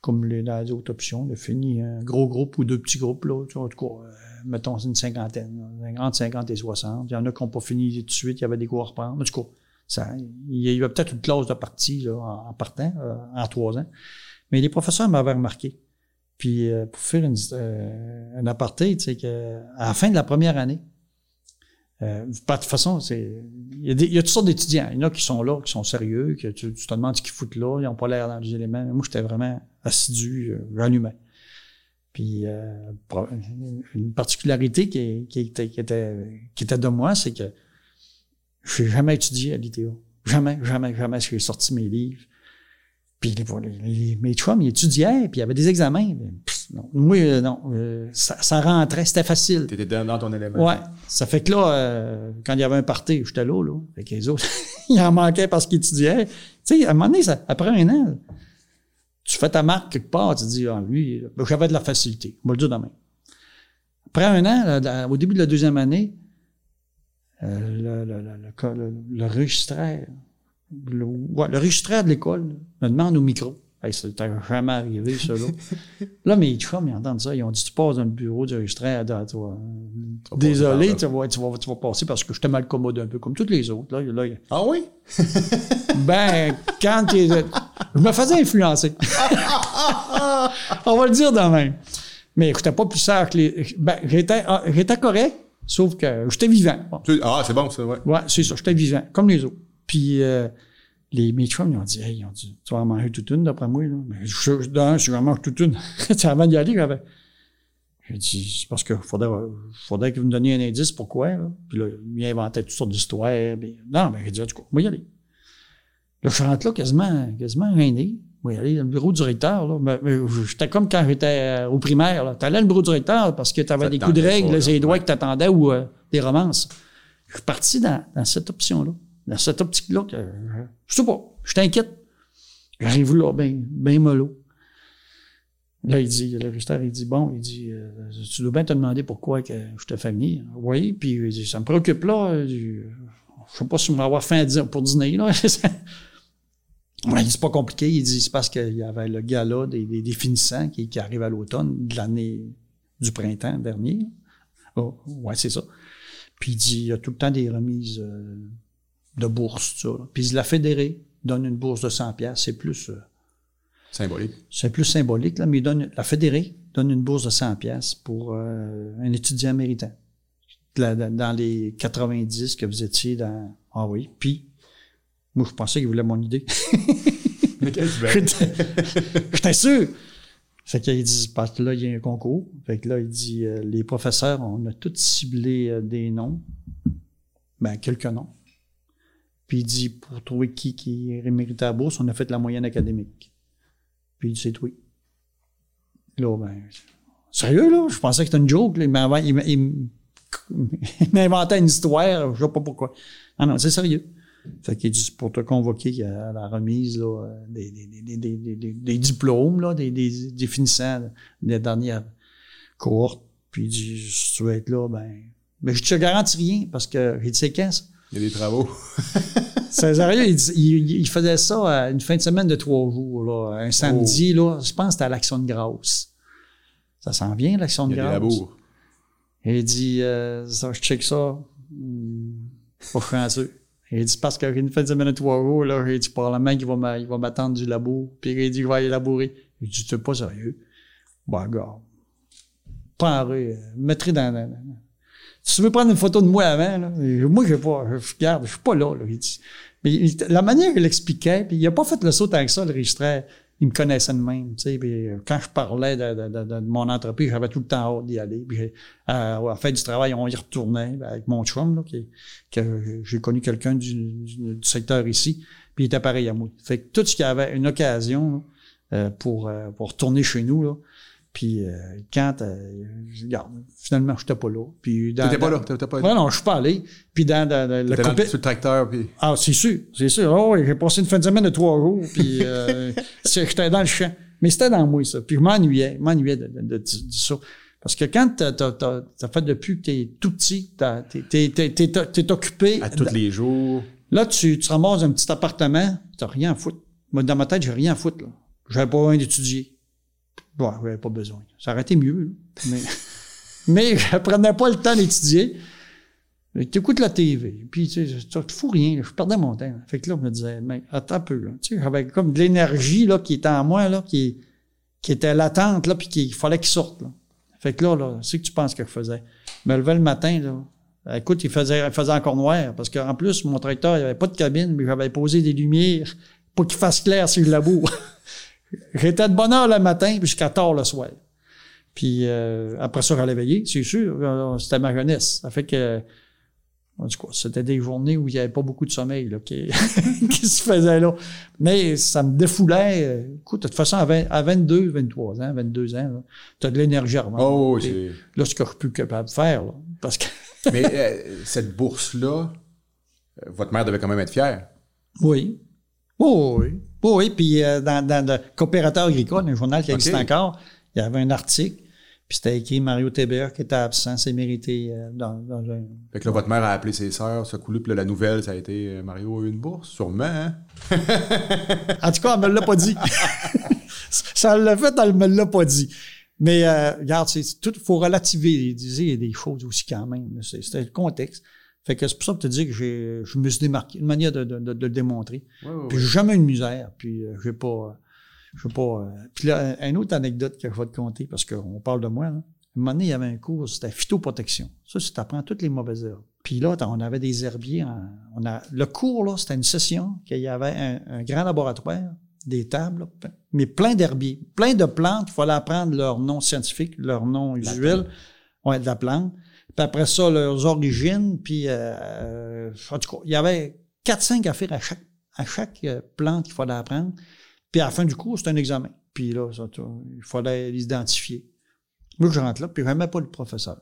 comme les, dans les autres options, on a fini un gros groupe ou deux petits groupes, là, tu vois, en tout cas, mettons une cinquantaine, entre 50 et 60. Il y en a qui n'ont pas fini tout de suite, il y avait des cours à reprendre. En tout cas, Ça, il y a eu peut-être une clause de partie là, en, partant, euh, en trois ans. Mais les professeurs m'avaient remarqué. Puis euh, pour faire euh, un aparté, tu sais, la fin de la première année, de toute façon, c'est il y, a toutes sortes d'étudiants. Il y en a qui sont là, qui sont sérieux, que tu, te demandes ce qu'ils foutent là, ils n'ont pas l'air dans les éléments. Moi, j'étais vraiment assidu, j'allumais. Puis euh, une particularité qui, qui, était, qui, était, qui était de moi, c'est que je n'ai jamais étudié à l'ITO. Jamais, jamais, jamais j'ai sorti mes livres. Puis les, les, mes chums, ils étudiaient, puis il y avait des examens. Pff, non. Moi, euh, non. euh, ça, ça rentrait, c'était facile. T'étais dans, dans ton élément. Ouais. Ça fait que là, euh, quand il y avait un party, j'étais là, là. Fait que les autres, il en manquait parce qu'ils étudiaient. Tu sais, à un moment donné, ça- après un an, tu fais ta marque quelque part, tu dis, ah, lui, ben, j'avais de la facilité. On va le dire demain. Après un an, au début de la deuxième année, euh, le, le, le, le, registraire, le, ouais, le registraire de l'école me demande au micro. Hey, ça jamais arrivé, ça, là. là, mes chums, ils entendent ça. Ils ont dit, tu passes dans le bureau du registraire, vas- vas Désolé, tu vas, tu, vas, tu vas passer parce que j'étais mal commode un peu, comme tous les autres. Là, là, Ah oui? ben, quand il- je me faisais influencer. On va le dire de même. Mais j'étais pas plus sage que les. Ben, j'étais, ah, correct, sauf que j'étais vivant. Bon. Ah, c'est bon, ça, ouais. Ouais, c'est ça, j'étais vivant, comme les autres. Puis euh, les mes chums, ils ont dit, hey, ils ont dit, tu vas en manger toute une d'après moi. Là. Mais je, d'un, si j'en mange toute une, Tu sais, avant d'y aller, j'avais. J'ai dit, c'est parce qu'il faudrait, faudrait que vous me donniez un indice pourquoi. Là. Puis là, il inventait toutes sortes d'histoires. puis- non, mais j'ai dit, tout cas, moi y aller. Là, je rentre là quasiment, quasiment gêné. Oui, aller dans le bureau du directeur. Là. Mais- mais J'étais comme quand j'étais au primaire. Tu allais au bureau du directeur parce que tu avais Ça te des coups de tentait règle, pas, là. les doigts Ouais. que tu attendais ou euh, des romances. Je suis parti dans, dans cette option-là, dans cette optique-là. que, je sais pas, je t'inquiète. J'arrive là, ben, ben mollo. Là, il dit, le restaurant, il dit, bon, il dit, euh, tu dois bien te demander pourquoi que je te fais venir. Oui, puis il dit, ça me préoccupe là. Je sais pas si on va avoir faim pour dîner, là. Il dit, c'est pas compliqué. Il dit, c'est parce qu'il y avait le gala des, des, des finissants qui, qui arrive à l'automne de l'année du printemps dernier. Oh, ouais, c'est ça. Puis il dit, il y a tout le temps des remises euh, de bourse, ça. là. Puis la fédérée donne une bourse de 100 pièces, c'est plus euh, Symbolique. c'est plus symbolique là, mais il donne la fédérée donne une bourse de 100 pièces pour euh, un étudiant méritant. La- dans dans les 90 que vous étiez dans ah oui, puis moi je pensais qu'il voulait mon idée. Mais J'étais sûr. Fait qu'il dit, parce que là, il y a un concours. Fait que là, il dit, euh, les professeurs, on a tous ciblé euh, des noms. Ben, quelques noms. Il dit, pour trouver qui, qui méritait la bourse, on a fait la moyenne académique. Puis il dit, c'est oui. Là, ben, sérieux, là? Je pensais que c'était une joke, là. Il il m'a- il m- il m'a inventé une histoire, je sais pas pourquoi. Ah non, c'est sérieux. Fait qu'il dit, pour te convoquer à la remise des, des, des, des, diplômes, là, des, finissants des dernières cohortes. Puis il dit, si tu veux être là, ben, mais je te garantis rien parce que j'ai dit, c'est quand ça? Il y a des travaux. Il, il- il faisait ça à une fin de semaine de trois jours, là, un samedi, là, je pense que c'était à l'Action de grâce. Ça s'en vient, l'Action Il de y a des grâce. Et il dit, euh, ça, je check ça. Hmm, pas. Et il dit, parce qu'il y a une fin de semaine de trois jours, là, il dit, probablement qu'il va m'attendre du labo. Puis il dit, il va aller labourer. Il dit, c'est pas sérieux. Bon, gars. Paré, mettrai dans, dans- dans- Si tu veux prendre une photo de moi avant, là, moi, je pas, je regarde, je suis pas là, là. Mais il- la manière qu'il expliquait, puis il a pas fait le saut tant que ça, le registraire. Il me connaissait de même, tu sais. Euh, quand je parlais de, mon entreprise, j'avais tout le temps hâte d'y aller. Puis, euh, fin du travail, on y retournait ben, avec mon chum, là, qui, que j'ai connu quelqu'un du, du- du secteur ici, puis il était pareil à moi. Fait que tout ce qui avait une occasion là, euh, pour, euh, pour retourner chez nous, là, puis euh, quand, euh, regarde, finalement, j'étais pas là. Puis dans, T'étais pas là. T'étais pas Ouais, non, je suis pas allé. Puis dans, dans- dans le coupé- sur le tracteur, puis... ah, c'est sûr, c'est sûr. Oh, j'ai passé une fin de semaine de trois jours, puis euh, j'étais dans le champ. Mais c'était dans moi, ça. Puis je m'ennuyais, je m'ennuyais de, de, de- de ça. Parce que quand t'as, t'as, t'as, t'as fait depuis que t'es tout petit, t'as, t'es, t'es, t'es, t'es, t'es occupé. À tous les jours. Là, tu, tu ramasses un petit appartement, t'as rien à foutre. Moi, dans ma tête, j'ai rien à foutre, là. J'avais pas besoin d'étudier. Bon, j'avais pas besoin. Ça aurait été mieux. Mais, mais je prenais pas le temps d'étudier. écoutes la TV, puis tu sais, tu fous rien, je perdais mon temps. Fait que là, je me disais, mais attends un peu, là. Tu sais, j'avais comme de l'énergie, là, qui était en moi, là, qui, qui était latente, là, puis qu'il fallait qu'il sorte, là. Fait que là, là, c'est que tu penses que je faisais. Je me levais le matin, là. Écoute, il faisait, il faisait encore noir, parce qu'en plus, mon tracteur, il n'y avait pas de cabine, mais j'avais posé des lumières pour qu'il fasse clair sur le labour. J'étais de bonne heure le matin, jusqu'à tard le soir. Puis euh, après ça, j'allais veiller, c'est sûr. euh, C'était ma jeunesse. Ça fait que c'était des journées où il n'y avait pas beaucoup de sommeil là, qui, qui se faisait là. Mais ça me défoulait. Écoute, de toute façon, à, 20 à 22, 23 ans, 22 ans, tu as de l'énergie à. Oh, oui, c'est. Là, ce que je suis plus capable de faire, là, parce que Mais euh, cette bourse-là, euh, votre mère devait quand même être fière. Oui. Oh, oui. Oh, oui. Puis euh, dans, dans le coopérateur agricole, un journal qui existe encore, il y avait un article, puis c'était écrit Mario Tébert qui était absent, c'est mérité euh, dans, dans un. Fait que là, votre mère a appelé ses sœurs, ce coup-là, puis là, la nouvelle, ça a été euh, Mario a eu une bourse, sûrement, hein? En tout cas, elle me l'a pas dit. Ça l'a fait, elle me l'a pas dit. Mais regarde, c'est tout, faut relativiser des choses aussi quand même. C'était le contexte. Fait que c'est pour ça que te dis que j'ai, je me suis démarqué, une manière de, de, de- de le démontrer. Ouais, ouais, Puis j'ai jamais eu de misère. Puis euh, j'ai pas. Je pas. euh, Puis là, un- une autre anecdote que je vais te conter, parce qu'on parle de moi, là. Un moment donné, il y avait un cours, c'était phytoprotection. Ça, c'est t'apprends toutes les mauvaises herbes. Puis là, on avait des herbiers. en- on a, le cours, là, c'était une session qu'il y avait un, un grand laboratoire, des tables, là, mais plein d'herbiers, plein de plantes. Il fallait apprendre leur nom scientifique, leur nom usuel, ouais, de la plante. Puis après ça, leurs origines. Puis, euh, en tout cas, il y avait 4-5 affaires à chaque, à chaque euh, plante qu'il fallait apprendre. Puis à la fin du cours, c'était un examen. Puis là, ça, il fallait l'identifier. Moi, je rentre là, puis j'aimais pas le professeur.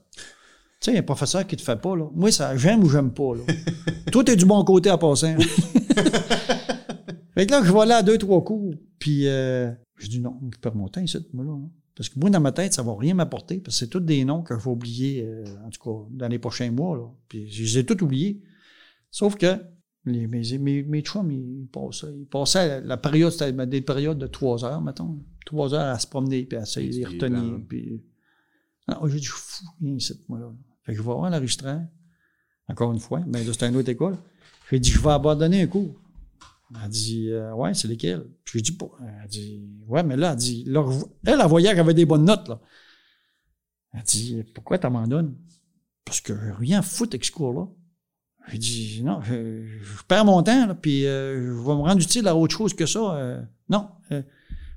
Tu sais, un professeur qui te fait pas, là. Moi, ça, j'aime ou j'aime pas, là. Toi, t'es du bon côté à passer. fait que là, je vais là à deux, trois cours. Puis, euh, je dis non, je perds mon temps ici, moi, là. hein. Parce que moi, dans ma tête, ça va rien m'apporter, parce que c'est tous des noms je vais oublier, euh, en tout cas, dans les prochains mois, là. Puis, je les ai tous oubliés. Sauf que, les, mes, mes, mes chums, ils passaient, ils passaient la période, c'était des périodes de trois heures, mettons. Trois heures à se promener, puis à essayer de les retenir. Puis, non, j'ai dit, je fous rien ici, moi, là. Fait que je vais voir l'enregistreur, encore une fois, mais là, c'était une autre école. J'ai dit, je vais abandonner un cours. Elle dit, euh, ouais, c'est lesquels? Puis dit, pas. Elle dit, ouais, mais là, elle dit, là, elle, elle voyait qu'elle avait des bonnes notes, là. Elle dit, pourquoi t'abandonnes? Parce que rien foutre avec ce cours-là. J'ai dit, non, je, je perds mon temps, là, puis euh, je vais me rendre utile à autre chose que ça. euh, non.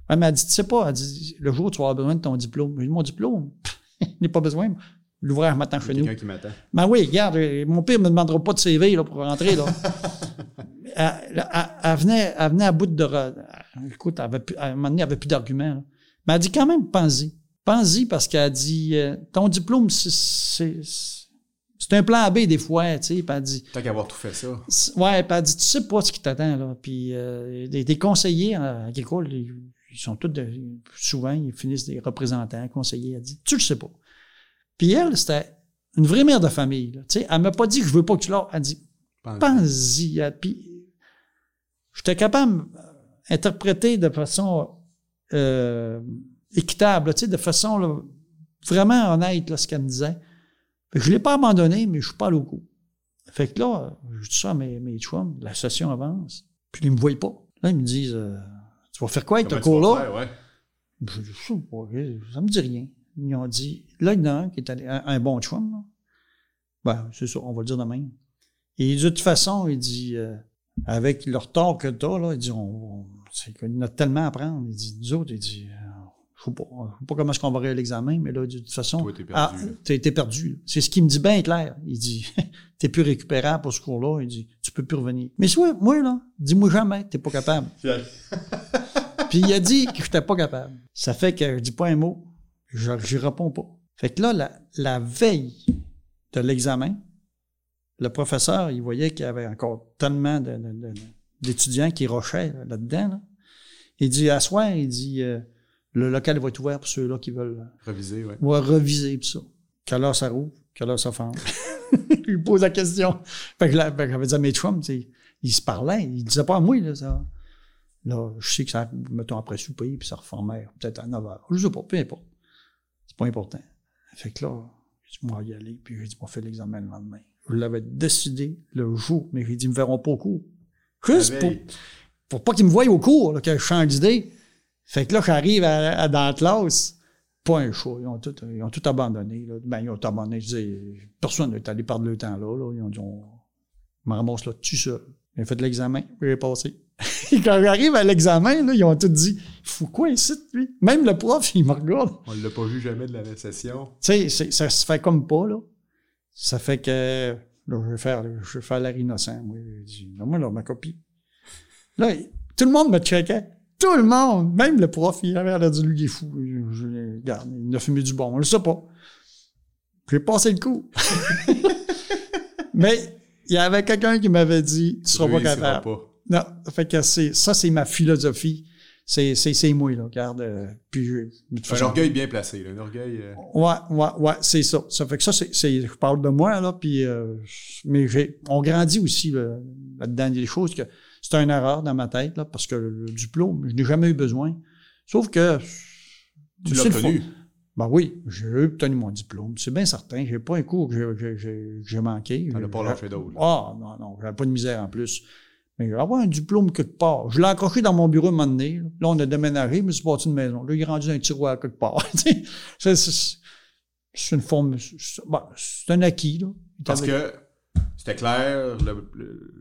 Elle m'a dit, tu sais pas, elle dit, le jour où tu vas avoir besoin de ton diplôme. Dit, mon diplôme, je n'ai pas besoin. L'ouvrir m'attend chez nous. Quelqu'un qui m'attend. Ben oui, regarde, mon père me demandera pas de CV là, pour rentrer. Là. elle, elle- elle venait, elle venait à bout de... Écoute, elle avait plus, à un moment donné, elle avait plus d'arguments. Mais elle dit quand même, pense-y. Pense-y parce qu'elle dit, euh, ton diplôme, c'est- c'est un plan B des fois, tu sais. Puis elle dit, Tant qu'à avoir tout fait ça. ouais, puis elle dit, tu sais pas ce qui t'attend, là. Puis euh, des, des conseillers en agricole, ils, ils sont tous, de- souvent, ils finissent des représentants, conseillers. Elle dit, tu le sais pas. Puis elle, c'était une vraie mère de famille, là. Tu sais, elle m'a pas dit que je veux pas que tu l'as. Elle dit, Pense- pense-y. Puis j'étais capable d'interpréter de façon euh, équitable, tu sais, de façon là, vraiment honnête, là, ce qu'elle me disait. Fait que je l'ai pas abandonné, mais je suis pas allé au coup. Fait que là, je dis ça à mes, mes chums, la session avance, puis ils me voient pas. Là, ils me disent, euh, tu vas faire quoi avec vas cours-là? ouais. Je dis, ça, me dit rien. Ils ont dit, là, il y en a un qui est allé- un, un bon chum, là. Ben, c'est ça, on va le dire de même. Et de toute façon, il dit, euh, avec le retard que t'as, là, il dit, on, on- a tellement à apprendre. Il dit, nous autres, il dit, euh, je sais pas, je sais pas comment est-ce qu'on va réaliser l'examen, mais là, de toute façon, Toi, t'es perdu, ah, t'es t'es perdu. C'est ce qu'il me dit bien clair. Il dit, t'es plus récupérable pour ce cours-là. Il dit, tu peux plus revenir. Mais soit, moi, là, dis-moi jamais, t'es pas capable. Puis il a dit que j'étais pas capable. Ça fait que je dis pas un mot, je j'y réponds pas. Fait que là, la, la veille de l'examen, le professeur, il voyait qu'il y avait encore tellement d'étudiants qui rochaient là, là-dedans. là. Il dit, à soir, il dit, euh, le local va être ouvert pour ceux-là qui veulent Réviser, ouais. va reviser pis ça. Quelle heure ça rouvre? Quelle heure ça ferme? il lui pose la question. Fait que là, ben, j'avais dit à mes chums, ils se parlaient, ils disaient pas à moi, là, ça. Là, je sais que ça, mettons, après souper, puis ça reformait peut-être à 9 h. Je sais pas, peu importe. C'est pas important. Fait que là, j'ai dit, moi, y aller, puis j'ai dit, on fait l'examen le lendemain. Je l'avais décidé le jour, mais j'ai dit, ils me verront pas au cours. Juste pour, pour pas qu'ils me voient au cours, là, que je change d'idée. Fait que là, j'arrive à, à- dans la classe, pas un choix. Ils ont tout, ils ont tout abandonné. Là. Ben, ils ont tout abandonné. Je dis, personne n'est allé perdre le temps là. là. Ils ont dit, on me ramasse là tout seul. J'ai fait l'examen, j'ai passé. Et quand j'arrive à l'examen, ils ont tout dit, il faut quoi ici, lui? Même le prof, il me regarde. On l'a pas vu jamais de la session. Tu sais, ça se fait comme pas, là. Ça fait que, là, je vais faire, je vais faire l'air innocent. Moi, j'ai dit, moi, là, ma copie. Là, tout le monde me checkait. Tout le monde. Même le prof, il avait l'air de dire, lui, il est fou. Je, je- regarde, il a fumé du bon. Je le sais pas. J'ai passé le coup. Mais, il y avait quelqu'un qui m'avait dit, tu seras pas capable. pas. Non, fait que c'est, ça, c'est ma philosophie. C'est, c'est, là. Regarde, euh, puis, Un orgueil bien placé, là. Un orgueil. euh, Ouais, ouais, ouais, c'est ça. Ça fait que ça, c'est, c'est- je parle de moi, là, puis, euh, mais j'ai, on grandit aussi, là, là-dedans. Il y a des choses que c'est une erreur dans ma tête, là, parce que le diplôme, je n'ai jamais eu besoin. Sauf que. Tu l'as obtenu? Ben oui, j'ai obtenu mon diplôme. C'est bien certain. J'ai pas un cours que j'ai- j'ai- j'ai, j'ai manqué. T'en as pas lâché d'autres. ah, non, non, j'avais pas de misère en plus. Mais avoir un diplôme quelque part. Je l'ai accroché dans mon bureau un moment donné. Là, on a déménagé, mais c'est parti une maison. Là, il est rendu dans un tiroir quelque part. C'est, une forme. C'est, un acquis, là. Parce que c'était clair, le- le-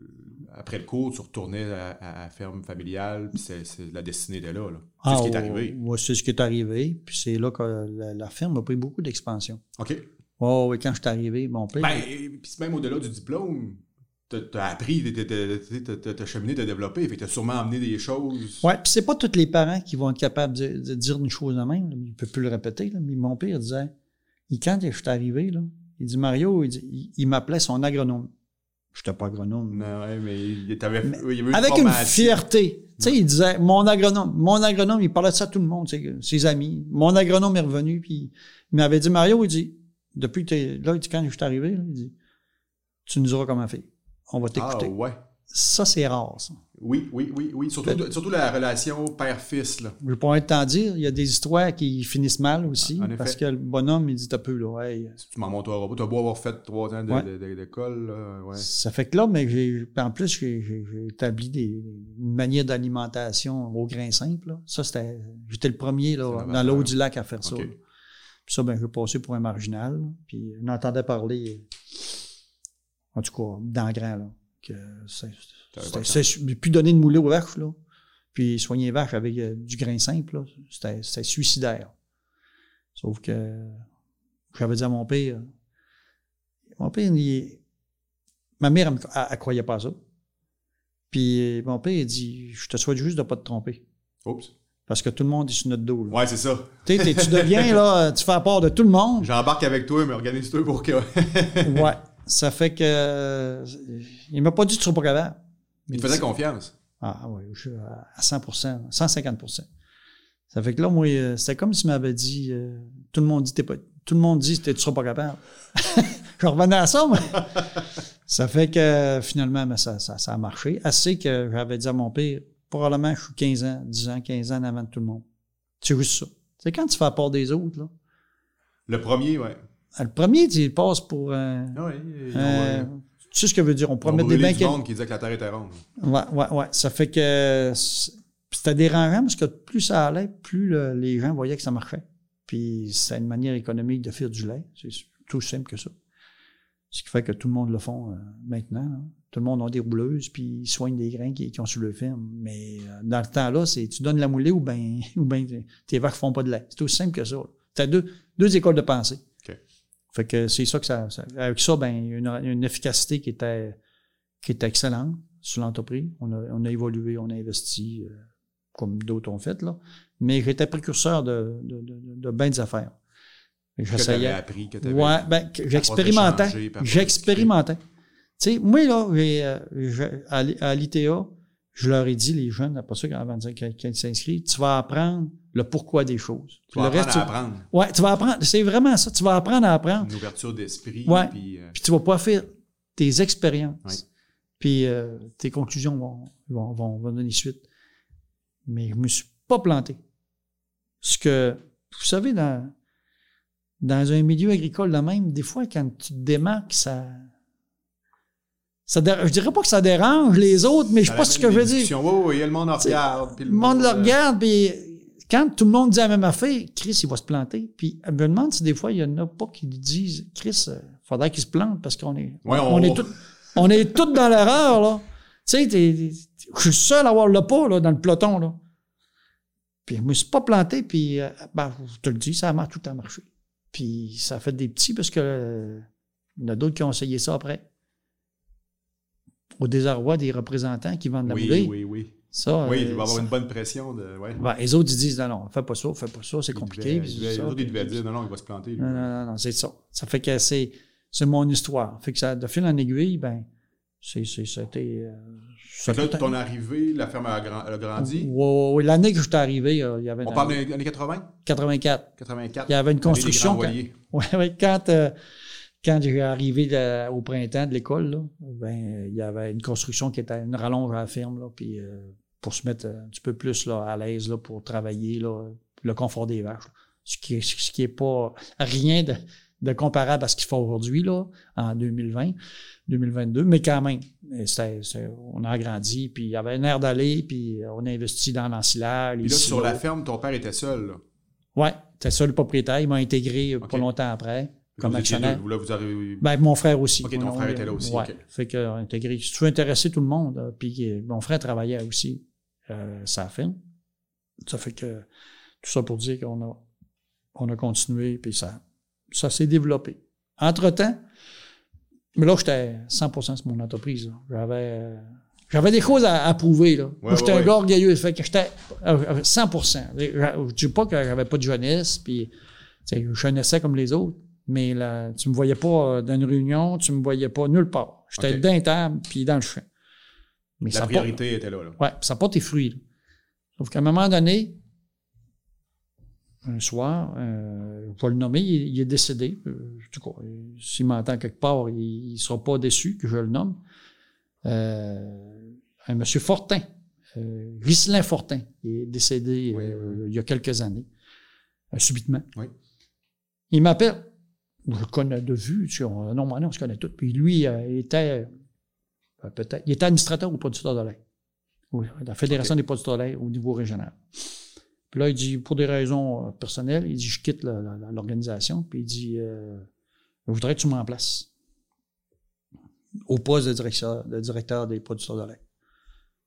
après le cours, tu retournais à, la ferme familiale, puis c'est, la destinée était là. là. C'est Ah, ce qui est arrivé. ouais, c'est ce qui est arrivé. Puis c'est là que la, la ferme a pris beaucoup d'expansion. OK. Oh, oui, quand je suis arrivé, mon père. Ben, et puis c'est même au-delà du diplôme, t'as, appris, t'as, cheminé, t'as développé, fait t'as sûrement amené des choses. Ouais, puis c'est pas tous les parents qui vont être capables de, de dire une chose de même. Il peut plus le répéter. Là. Mais mon père disait, il, quand je suis arrivé, là, il dit Mario, il, dit, il, il m'appelait son agronome. Je n'étais pas agronome. Non, ouais, mais il, t'avait, Avec une fierté. Tu sais, il disait, mon agronome, mon agronome, il parlait de ça à tout le monde, ses amis. Mon agronome est revenu, puis il m'avait dit, Mario, il dit, depuis que t'es là, il dit, quand je suis arrivé, là, il dit, tu nous diras comment faire. On va Ah, t'écouter. ouais. Ça, c'est rare, ça. Oui, oui, oui, oui. Surtout, surtout la relation père-fils. Je vais pas être t'en dire, il y a des histoires qui finissent mal aussi, En effet. parce que le bonhomme, il dit, t'as peu, là, hey, Si tu m'en montreras pas, t'as beau avoir fait trois ans Ouais. d'école, ouais. Ça fait que là, mais j'ai, en plus, j'ai, établi des, une manière d'alimentation au grain simple. là. Ça, c'était, j'étais le premier là, dans l'eau du lac à faire ça. Puis ça, ben, j'ai passé pour un marginal. Puis on entendait parler, en tout cas, dans le grand, là, que c'est, puis donner de mouler aux vaches, là, puis soigner les vaches avec euh, du grain simple, là, c'était, c'était suicidaire. Sauf que j'avais dit à mon père, mon père, il- ma mère, elle, me- elle- elle croyait pas à ça. Puis mon père, il dit, je te souhaite juste de pas te tromper. Oups. Parce que tout le monde est sur notre dos. là. Ouais, c'est ça. Tu sais, t'es- tu deviens, là, tu fais part de tout le monde? J'embarque avec toi, mais organise-toi pour que. Ouais. Ça fait que. euh, il m'a pas dit seras pas capable. Il te faisait confiance. Ah oui, je suis à à 100 150% Ça fait que là, moi, euh, c'était comme s'il m'avait dit euh, tout le monde dit t'es pas. Tout le monde dit t'es- tu seras pas capable. je revenais à ça, mais. ça fait que finalement, ben, ça, ça, ça a marché. Assez que j'avais dit à mon père, probablement je suis 15 ans, 10 ans, 15 ans en avant de tout le monde. C'est juste ça. C'est quand tu fais part des autres, là. Le premier, ouais. Ah, Le premier, tu passes pour. euh, Ah ont, euh, euh, tu sais ce que veut dire? On pourrait mettre des bains. du monde qui disait que la Terre était ronde. Ouais, ouais, ouais. Ça fait que c'était dérangeant parce que plus ça allait, plus le- les gens voyaient que ça marchait. Puis c'est une manière économique de faire du lait. C'est tout simple que ça. Ce qui fait que tout le monde le font euh, maintenant. Tout le monde a des rouleuses, puis ils soignent des grains qui, qui ont sur le ferme. Mais euh, dans le temps-là, c'est tu donnes la moulée ou ben ou ben tes vaches font pas de lait. C'est aussi simple que ça. Tu as deux, deux écoles de pensée. Fait que c'est ça que ça, ça- Avec ça, ben, il y a une, une efficacité qui était, qui était excellente sur l'entreprise. On a, on a évolué, on a investi, euh, comme d'autres ont fait, là. Mais j'étais précurseur de, de, de, de bien des affaires. J'essayais. appris, que. Ouais, ben, j'expérimentais. J'expérimentais. Tu sais, moi, là, j'ai, euh, j'ai- à, l'I- à l'ITA, je leur ai dit, les jeunes, après ça, avant qu'ils s'inscrivent, tu vas apprendre le pourquoi des choses. Tu vas le apprendre reste, à tu- apprendre. Ouais, tu vas apprendre. C'est vraiment ça. Tu vas apprendre à apprendre. Une ouverture d'esprit. Ouais. Puis, euh, Puis tu vas pas faire tes expériences. Ouais. Puis euh, tes conclusions vont, vont, vont, vont donner suite. Mais je me suis pas planté. Ce que, vous savez, dans, dans un milieu agricole de même, des fois, quand tu te démarques, ça, Ça je dirais pas que ça dérange les autres, mais je sais pas ce que je veux dire. Oui, oui, le monde en regarde. puis Le monde le euh, regarde, puis quand tout le monde dit la même affaire, Chris, il va se planter. Puis je me demande si des fois, il y en a pas qui disent, Chris, il faudrait qu'il se plante parce qu'on est, Ouais, on, on- est tous on est tous dans l'erreur, là. Tu sais, t'es- t'es- je suis seul à avoir le pas, là, dans le peloton, là. Puis je me suis pas planté, puis euh, ben, je te le dis, ça a tout a marché. Puis ça a fait des petits parce que euh, il y en a d'autres qui ont essayé ça après. Au désarroi des représentants qui vendent la Oui, bouteille. oui, oui. Ça, Oui, euh, il va y avoir une bonne pression. De, ouais. ben, les autres, ils disent, non, non, fais pas ça, fais pas ça, c'est compliqué. devait- devait- ça, les autres, ils devaient dire non, non, il va se planter. lui. Non, non, non, c'est ça. Ça fait que c'est, c'est mon histoire. Fait que ça, de fil en aiguille, ben, c'est, c'est, c'était, euh, Fait que là, ça- ton arrivée, la ferme a, grand- elle a grandi? Ouais, ouais. L'année que je suis arrivé, euh, il y avait On parle des années 80? 84. 84. Il y avait une construction. Quand, Voiliers. ouais, quand, euh, quand j'ai arrivé au printemps de l'école, ben, euh, il y avait une construction qui était une rallonge à la ferme, là, puis euh, pour se mettre un petit peu plus là, à l'aise là, pour travailler, là, le confort des vaches. Ce qui est, ce qui est pas rien de, de comparable à ce qu'il faut aujourd'hui, là, en 2020, 2022, mais quand même, on a grandi, puis il y avait un air d'aller, puis on a investi dans l'ancillaire. les Puis là, sur la ferme, ton père était seul. Là. Ouais, c'était le propriétaire. Il m'a intégré euh, pas longtemps après comme Vous actionnaire. deux. Là, vous arrivez... Ben, mon frère aussi. Ok, ton On- frère on- était là aussi, Ouais. ok. Fait que, euh, intégré. Si tu veux intéresser tout le monde, euh, puis mon frère travaillait aussi, euh, ça fait. Ça fait que, tout ça pour dire qu'on a, on a continué, puis ça, ça s'est développé. Entre-temps, mais là, j'étais 100% sur mon entreprise. J'avais, euh, j'avais des choses à, à prouver, là. Moi, Ouais, j'étais ouais, un ouais. gars orgueilleux. Fait que j'étais euh, 100%. Je je dis pas que j'avais pas de jeunesse, puis je jeunessais comme les autres, mais là, tu me voyais pas euh, dans une réunion, tu me voyais pas nulle part. J'étais Ok. dans les tables, puis dans le champ. Mais La ça priorité était là. là. Ouais, ça porte tes fruits. là. Sauf qu'à un moment donné, un soir, euh, je vais le nommer, il, il est décédé. Euh, en tout cas, s'il m'entend quelque part, il ne sera pas déçu que je le nomme. Euh, un monsieur Fortin, euh, Ghislain Fortin, il est décédé Oui, euh, oui, il y a quelques années, euh, subitement. Oui. Il m'appelle. Je le connais de vue, tu sais, on, non, on se connaît tous. Puis lui, il était peut-être, il était administrateur au producteur de lait. Oui, la Fédération des producteurs de lait au niveau régional. Puis là, il dit, pour des raisons euh, personnelles, il dit, je quitte l'organisation. Puis il dit, euh, je voudrais que tu m'en places au poste de directeur, de directeur des producteurs de lait.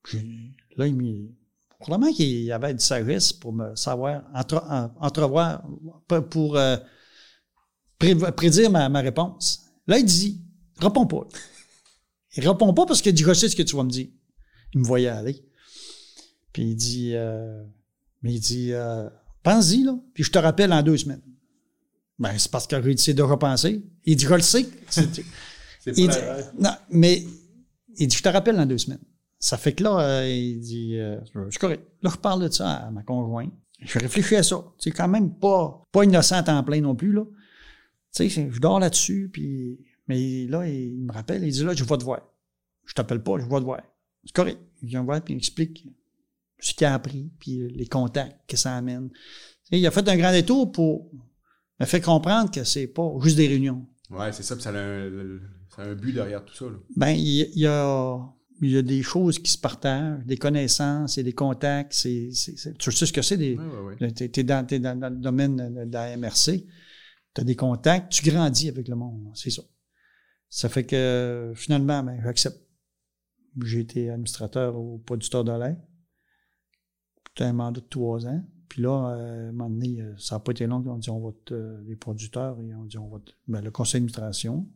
Puis là, il m'y... Probablement qu'il y avait une sagesse pour me savoir, entre- en- entrevoir, pour- pour euh, pré- prédire ma, ma réponse. Là, il dit, réponds pas. Il répond pas parce qu'il dit, je sais ce que tu vas me dire. Il me voyait aller. Puis il dit, euh, mais il dit, euh, pense-y, là, puis je te rappelle en deux semaines. Ben, c'est parce que j'ai déjà pensé. Il dit, je le sais. C'est- pas il dit, non, mais il dit, je te rappelle dans deux semaines. Ça fait que là, euh, il dit, euh, c'est correct. Là, je parle de ça à ma conjointe. Je réfléchis à ça. C'est quand même pas, pas innocent à temps plein non plus, là. Tu sais, je dors là-dessus, puis, mais là, il me rappelle, il dit, là, je vais te voir. Je t'appelle pas, je vais te voir. C'est correct. Il vient me voir, puis il m'explique ce qu'il a appris, puis les contacts que ça amène. Il a fait un grand détour pour me faire comprendre que c'est pas juste des réunions. Ouais, c'est ça. Puis ça a un, ça a un but derrière tout ça. Là. Ben, il y a, il y a des choses qui se partagent, des connaissances et des contacts. C'est, c'est- c'est- tu sais ce que c'est des. Ouais, ouais, ouais. Tu es, dans, t'es dans, dans le domaine de de la MRC, tu as des contacts, tu grandis avec le monde, c'est ça. Ça fait que finalement, ben, j'accepte. J'ai été administrateur au producteur de lait. C'était un mandat de trois ans. Puis là, euh, à un moment donné, euh, ça n'a pas été long. On dit on va te, euh, les producteurs, et on dit on va te- ben, le conseil d'administration,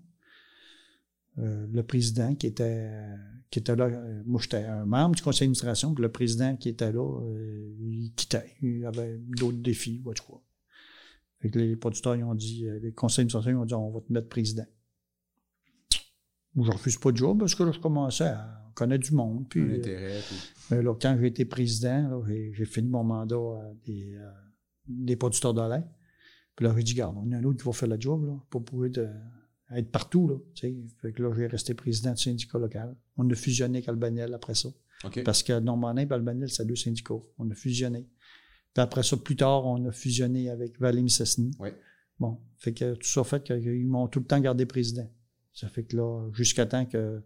euh, le président qui était, euh, qui était là, euh, moi j'étais un membre du conseil d'administration, puis le président qui était là, euh, il quittait. Il avait d'autres défis, ou quoi. Fait que les producteurs, ils ont dit, euh, les conseils d'administration, ils ont dit, on va te mettre président. Moi, je refuse pas de job parce que là, je commençais à connaître du monde. Puis, Un euh, intérêt. puis- mais là, quand j'ai été président, j'ai, fini mon mandat des, euh, des producteurs de lait. Puis là, j'ai dit, garde, on a un autre qui va faire le job, là, pour être, être partout, là, tu sais. Fait que là, j'ai resté président du syndicat local. On a fusionné avec Albanel après ça. Parce que Normandin et Albanel, c'est deux syndicats. On a fusionné. Puis après ça, plus tard, on a fusionné avec Vallée-Mississini. Oui. Bon, fait que tout ça fait qu'ils m'ont tout le temps gardé président. Ça fait que là, jusqu'à temps que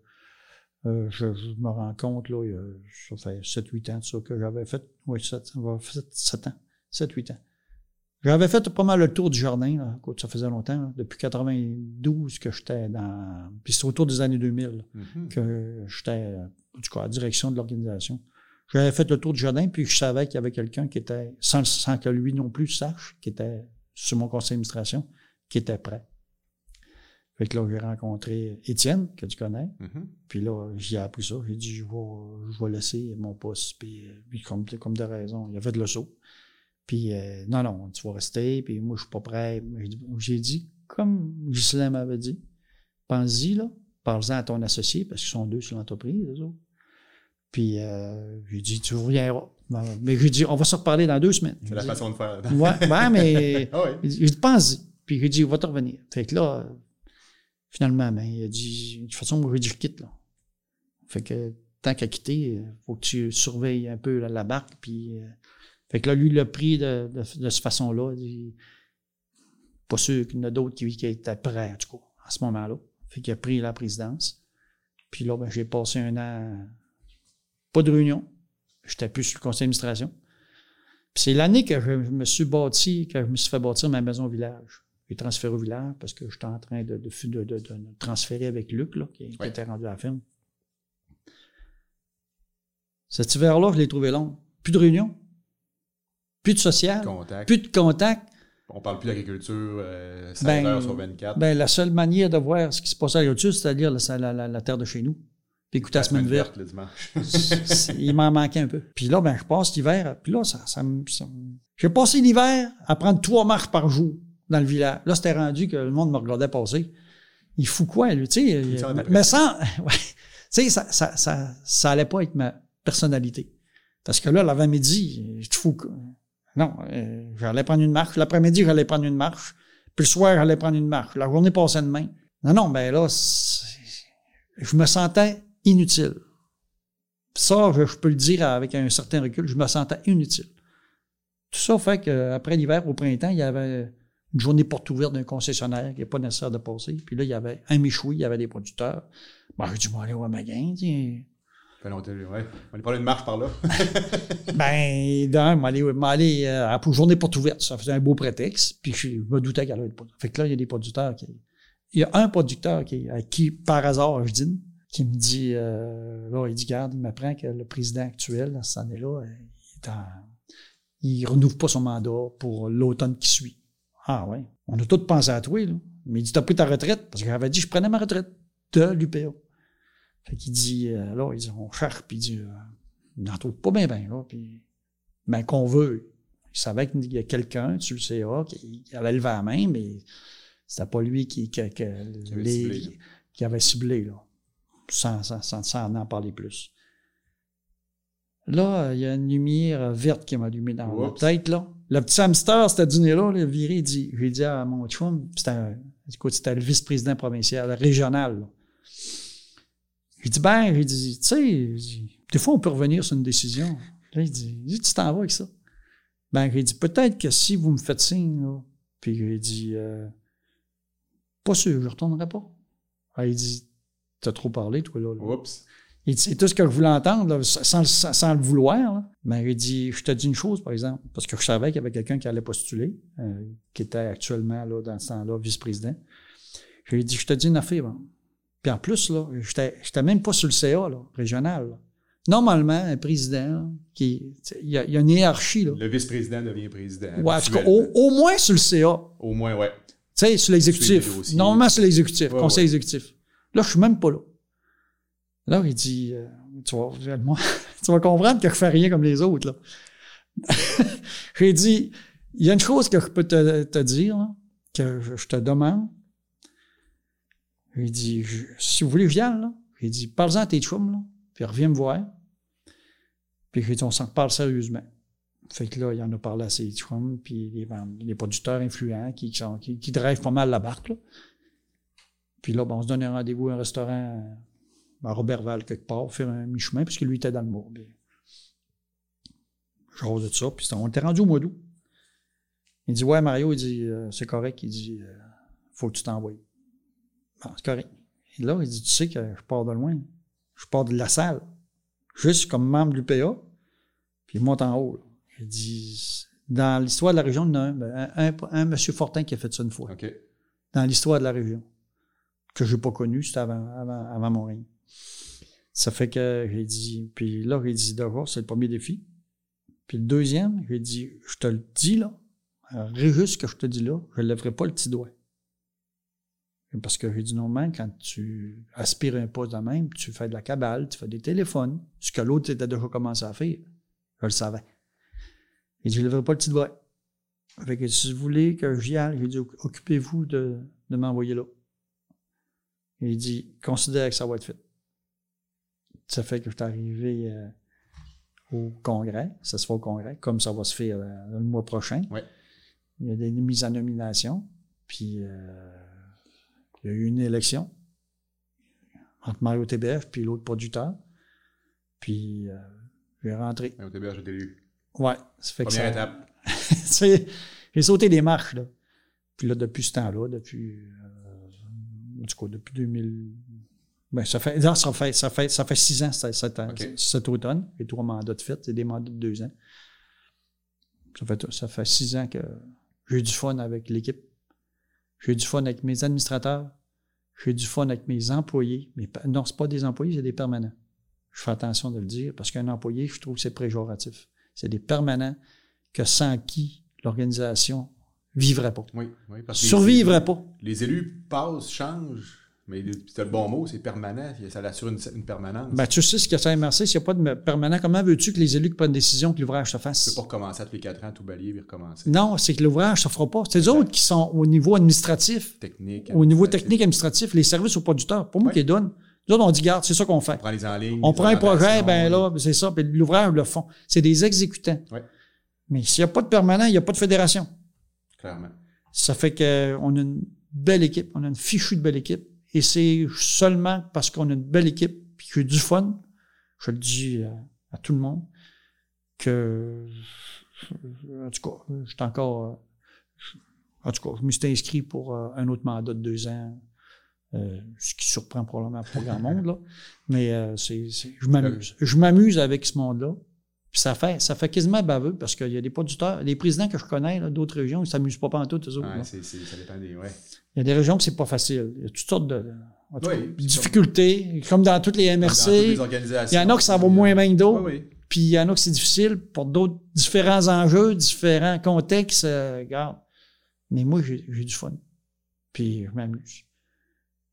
Euh, je, je me rends compte, là, il y a- ça fait 7-8 ans de ça que j'avais fait. Oui, 7, 7 ans. 7-8 ans. J'avais fait pas mal le tour du jardin, là. Écoute, ça faisait longtemps, là. depuis 92 que j'étais dans. Puis c'est autour des années 2000 là, Mhm. que j'étais, en tout cas, à la direction de l'organisation. J'avais fait le tour du jardin, puis je savais qu'il y avait quelqu'un qui était, sans, sans que lui non plus sache, qui était sur mon conseil d'administration, qui était prêt. Fait que là, j'ai rencontré Étienne, que tu connais. Mhm. Puis là, j'ai appris ça. J'ai dit, je vais, je vais laisser mon poste. Puis, puis comme, comme de raison, il a fait de le saut. Puis, euh, non, non, tu vas rester. Puis moi, je suis pas prêt. J'ai dit- comme Ghislain m'avait dit, pense-y, là. Parle-en à ton associé, parce qu'ils sont deux sur l'entreprise, eux autres. Puis, euh, j'ai dit, tu reviendras. Mais j'ai dit, on va se reparler dans deux semaines. C'est la dit, façon de faire. Ouais, ouais, mais Ah dit, pense-y. Puis j'ai dit, va te revenir. Fait que là, finalement, ben, il a dit, de toute façon, moi, j'ai dit, je quitte, là. Fait que, tant qu'à quitter, il faut que tu surveilles un peu la, barque. Puis, euh, fait que là, lui, il l'a pris de, de, de cette façon-là. Pas sûr qu'il y en a d'autres qui, qui étaient prêts, en tout cas, à ce moment-là. Fait qu'il a pris la présidence. Puis là, ben, j'ai passé un an, pas de réunion. J'étais plus sur le conseil d'administration. Puis c'est l'année que je me suis bâti, que je me suis fait bâtir ma maison au village. J'ai transféré au village parce que j'étais en train de, de, de, de- de transférer avec Luc, là, qui, Ouais. était rendu à la ferme. Cet hiver-là, je l'ai trouvé long. Plus de réunion, plus de social, Contact. plus de contact. On parle plus d'agriculture euh, 16 Ben, heures sur 24. Ben, la seule manière de voir ce qui se passe à l'agriculture, c'est-à-dire la, la, la- la terre de chez nous. Puis écouter la semaine verte. le dimanche. C'est- il m'en manquait un peu. Puis là, ben, je passe l'hiver. Puis là, ça, ça, J'ai passé l'hiver à prendre trois marches par jour dans le village. Là, c'était rendu que le monde me regardait passer. Il fout quoi, lui? Tu sais, mais, sans. ouais. tu sais, ça, ça, ça, ça allait pas être ma personnalité. Parce que là, l'avant-midi, je te fous. Non, euh, j'allais prendre une marche. L'après-midi, j'allais prendre une marche. Puis le soir, j'allais prendre une marche. La journée passait de main. Non, non, ben là, je me sentais inutile. Ça, je, je peux le dire avec un certain recul, je me sentais inutile. Tout ça fait qu'après l'hiver, au printemps, il y avait une journée porte ouverte d'un concessionnaire qui n'est pas nécessaire de passer. Puis là, il y avait un méchoui, il y avait des producteurs. Ben, j'ai dit, moi, aller voir ma gang, tiens. Ça fait longtemps, ouais. On est pas une marche par là. Ben, d'un, m'aller, m'aller euh, à la journée porte ouverte, ça faisait un beau prétexte, puis je, me doutais qu'elle allait être pas. Fait que là, il y a des producteurs qui. Il y a un producteur qui, à qui, par hasard, je dîne, qui me dit, euh, là, il dit, garde, il m'apprend que le président actuel, dans cette année-là, euh, il est en- il renouvelle pas son mandat pour l'automne qui suit. Ah ouais. On a tous pensé à toi, là. Mais il dit, t'as pris ta retraite? Parce que j'avais dit, je prenais ma retraite de l'UPA. Fait qu'il dit, euh, là, il dit, on cherche, puis il dit, euh, il n'en trouve pas bien, bien, là, puis, ben, qu'on veut. Il savait qu'il y a quelqu'un sur le CA qui, qui allait lever la main, mais c'était pas lui qui, qui, qui- avait les- ciblé, là. qui avait ciblé, là. Sans, sans, sans, sans en parler plus. Là, il y a une lumière verte qui m'a allumé dans la Oups. tête, là. Le petit hamster, c'était dîner-là, là, viré, il dit, j'ai dit à mon chum, c'était, le vice-président provincial, régional, là. J'ai dit, ben, j'ai dit, tu sais, des fois, on peut revenir sur une décision. Là, il dit, il tu t'en vas avec ça. Ben, j'ai dit, peut-être que si vous me faites signe, là, puis j'ai dit, euh, pas sûr, je ne retournerai pas. Ah, il dit, t'as trop parlé, toi, là. là. Oups. Il dit, c'est tout ce que je voulais entendre, là, sans, sans- sans le vouloir. Là. Mais il dit, je te dis une chose, par exemple, parce que je savais qu'il y avait quelqu'un qui allait postuler, euh, qui était actuellement, là, dans ce temps-là, vice-président. Je lui ai dit, je te dis une affaire. hein. Puis en plus, là, j'étais même pas sur le CA, là, régional. là. Normalement, un président, qui, il y, a, il y a une hiérarchie, là. Le vice-président devient président. Ouais, en tout cas, habituellement. au, au moins sur le CA. Au moins, ouais. Tu sais, sur l'exécutif. Normalement, sur l'exécutif, Ouais, conseil ouais. exécutif. Là, je suis même pas là. Là, il dit, euh, tu, vas, tu vas comprendre que je fais rien comme les autres, là. J'ai dit, il y a une chose que je peux te, te dire, là, que je, te demande. J'ai dit, si vous voulez, je vienne, là. J'ai dit, parle-en à tes chums, là, puis reviens me voir. Puis j'ai dit, on s'en reparle sérieusement. Fait que là, il en a parlé à ses chums, puis les, les producteurs influents qui, qui, qui, qui drivent pas mal la barque, là. Puis là, ben, on se donne un rendez-vous à un restaurant à Robertval, quelque part, faire un mi-chemin, puisque lui était dans le Je rose de ça, puis on était rendu au mois d'août. Il dit Ouais, Mario, il dit euh, C'est correct, il dit euh, Faut que tu t'envoies. Bon, c'est correct. Et là, il dit Tu sais que je pars de loin. Je pars de la salle, juste comme membre de l'UPA, puis il monte en haut. là. Il dit, dans l'histoire de la région, il y en a un, un, un, un monsieur Fortin qui a fait ça une fois. Dans l'histoire de la région. Que je n'ai pas connu, c'était avant, avant, avant mon règne. Ça fait que j'ai dit, puis là, j'ai dit, d'abord, c'est le premier défi. Puis le deuxième, j'ai dit, je te le dis là, juste ce que je te dis là, je ne lèverai pas le petit doigt. Parce que j'ai dit normalement, quand tu aspires un poste de même, tu fais de la cabale, tu fais des téléphones, ce que l'autre était déjà commencé à faire. Je le savais. Il dit, je ne lèverai pas le petit doigt. Fait que si vous voulez que j'y aille, j'ai dit, occupez-vous de, de m'envoyer là. Il dit, considère que ça va être fait. Ça fait que je suis arrivé euh, au congrès. Ça se fait au congrès, comme ça va se faire euh, le mois prochain. Ouais. Il y a des mises en nomination. Puis, euh, il y a eu une élection entre Mario TBF puis l'autre producteur. Puis, euh, j'ai rentré. Au TBH, j'ai été élu. Ouais, ça fait que Première ça- étape. J'ai sauté des marches, là. Puis là, depuis ce temps-là, depuis, euh, en tout cas, depuis 2000, ben, ça fait, non, ça fait, ça fait, ça fait six ans, cet, automne. J'ai trois mandats de fait, c'est des mandats de deux ans. Ça fait, ça fait six ans que j'ai du fun avec l'équipe. J'ai du fun avec mes administrateurs. J'ai du fun avec mes employés. Mais non, c'est pas des employés, c'est des permanents. Je fais attention de le dire parce qu'un employé, je trouve que c'est préjoratif. C'est des permanents que sans qui l'organisation vivrait pas. Oui, oui. Parce que les- Survivrait pas. Les élus passent, changent, mais c'est le bon mot, c'est permanent. Ça assure une, une permanence. Ben, tu sais ce que c'est MRC, s'il n'y a pas de permanent, comment veux-tu que les élus qui prennent une décision que l'ouvrage se tu fasse? peux pas recommencer à tous les quatre ans, tout balayer et recommencer. Non, c'est que l'ouvrage ne se fera pas. C'est eux autres qui sont au niveau administratif, Technique. au niveau technique administratif, les services aux producteurs. Pour moi qui les donnent. Nous autres, on dit, garde, c'est ça qu'on fait. On prend les en ligne. On les prend un projet, ben là, c'est ça, puis l'ouvrage le font. C'est des exécutants. Ouais. Mais s'il n'y a pas de permanent, il n'y a pas de fédération. Clairement. Ça fait qu'on a une belle équipe, on a une fichue de belle équipe. Et c'est seulement parce qu'on a une belle équipe puis que j'ai du fun, je le dis à, à tout le monde, que, en tout cas, je suis encore, euh, en tout cas, je me suis inscrit pour euh, un autre mandat de deux ans, euh, ce qui surprend probablement pas grand monde, là. Mais euh, c'est- je m'amuse. Je m'amuse avec ce monde-là. Puis ça fait, ça fait quasiment baveux parce qu'il y a des producteurs, les présidents que je connais d'autres régions, ils s'amusent pas pantoute, eux autres. Ouais, ça dépend des. Ouais. Il y a des régions que c'est pas facile. Il y a toutes sortes de, Oui, cas, comme- difficultés, comme dans toutes les toutes MRC. les. Il y en a que ça va moins bien que d'autres. Oui, oui. Puis il y en a que c'est difficile pour d'autres différents enjeux, différents contextes. euh, regarde. Mais moi, j'ai du fun. Puis je m'amuse.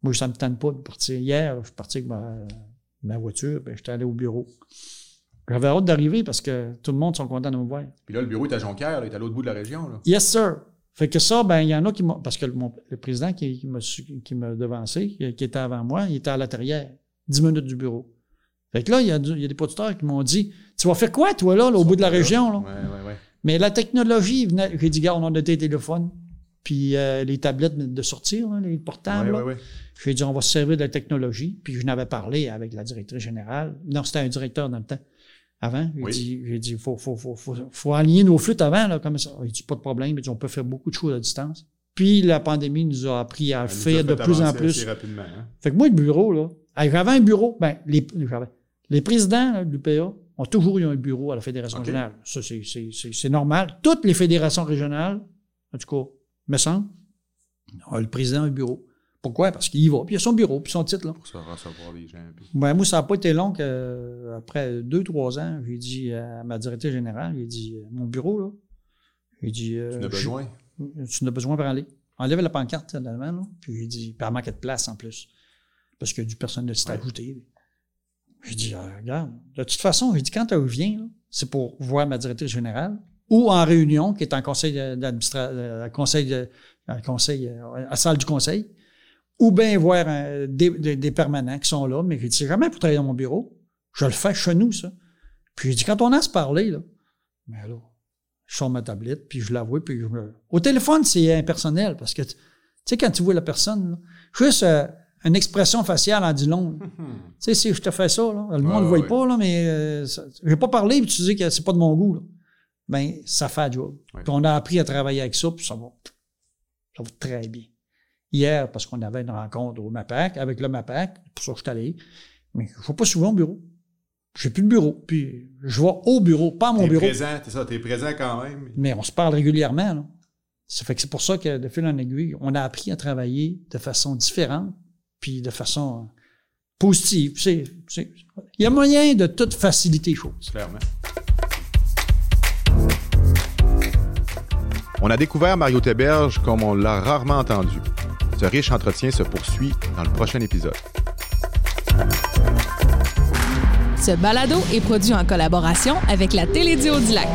Moi, ça me tente pas de partir. Hier, je suis parti avec ma, ma voiture, puis j'étais allé au bureau. J'avais hâte d'arriver parce que tout le monde sont contents de me voir. Puis là, le bureau est à Jonquière, là, il est à l'autre bout de la région. Là. Yes, sir. Fait que ça, ben, il y en a qui m'ont. Parce que le, mon- le président qui, qui m'a qui m'a devancé, qui, qui était avant moi, il était à la terrière, 10 minutes du bureau. Fait que là, il y a, du- il y a des producteurs qui m'ont dit Tu vas faire quoi, toi, là, là, au bout de la région? Là? Ouais, ouais, ouais. Mais la technologie, venait- j'ai dit, gars, on a des téléphones, puis euh, les tablettes de sortir, là, les portables. Ouais, là. ouais, ouais. J'ai dit, on va se servir de la technologie. Puis je n'avais parlé avec la directrice générale. Non, c'était un directeur dans le temps. Avant, j'ai Oui. dit, dit, faut, faut, faut, faut, faut aligner nos flûtes avant, là, comme ça. Il dit, pas de problème. Il dit, on peut faire beaucoup de choses à distance. Puis la pandémie nous a appris à Elle faire de plus en plus. rapidement, hein. Fait que moi, le bureau, là, j'avais un bureau, ben, les, les présidents là, de l'UPA ont toujours eu un bureau à la Fédération OK. régionale. Ça, c'est, c'est, c'est, c'est normal. Toutes les fédérations régionales, en tout cas, me semble, ont le président a un bureau. Pourquoi? Parce qu'il y va, puis il a son bureau, puis son titre, là. Pour se recevoir les gens. puis- Ben, moi, ça n'a pas été long que, après deux, trois ans, j'ai dit à ma directrice générale, j'ai dit, euh, mon bureau, là, j'ai dit, euh, Tu as besoin? tu en as besoin pour aller. Enlève la pancarte, allemand, là. Puis j'ai dit, elle manquait de place en plus. Parce qu'il y a du personnel s'est Ouais. ajouté. J'ai dit, Ah, regarde, de toute façon, j'ai dit, quand tu reviens, là, c'est pour voir ma directrice générale ou en réunion, qui est en conseil d'administration, conseil, de- conseil, euh, à salle du conseil, ou bien voir un- des, des- des permanents qui sont là. Mais j'ai dit, c'est jamais pour travailler dans mon bureau. Je le fais chez nous, ça. Puis j'ai dit, quand on a à se parler, là, ben là, je sors ma tablette, puis je l'avoue, puis je me... Au téléphone, c'est impersonnel, parce que, tu sais, quand tu vois la personne, là, juste euh, une expression faciale en dit long. Tu sais, si je te fais ça, là, le monde ne le voit pas, là, mais euh, je vais pas parler, puis tu dis que c'est pas de mon goût, là. Ben, ça fait job. Ouais. Puis on a appris à travailler avec ça, puis ça va, ça va très bien. Hier, parce qu'on avait une rencontre au MAPAC, avec le MAPAC, pour ça que je suis allé, Mais je ne vais pas souvent au bureau. J'ai plus de bureau. Puis je vais au bureau, pas à mon T'es bureau. présent, c'est ça, t'es présent quand même. Mais on se parle régulièrement. Là. Ça fait que c'est pour ça que de fil en aiguille, on a appris à travailler de façon différente, puis de façon euh, positive. C'est- c'est- il y a moyen de tout faciliter les choses. Clairement. On a découvert Mario Théberge comme on l'a rarement entendu. Ce riche entretien se poursuit dans le prochain épisode. Ce balado est produit en collaboration avec la Télédio du Lac.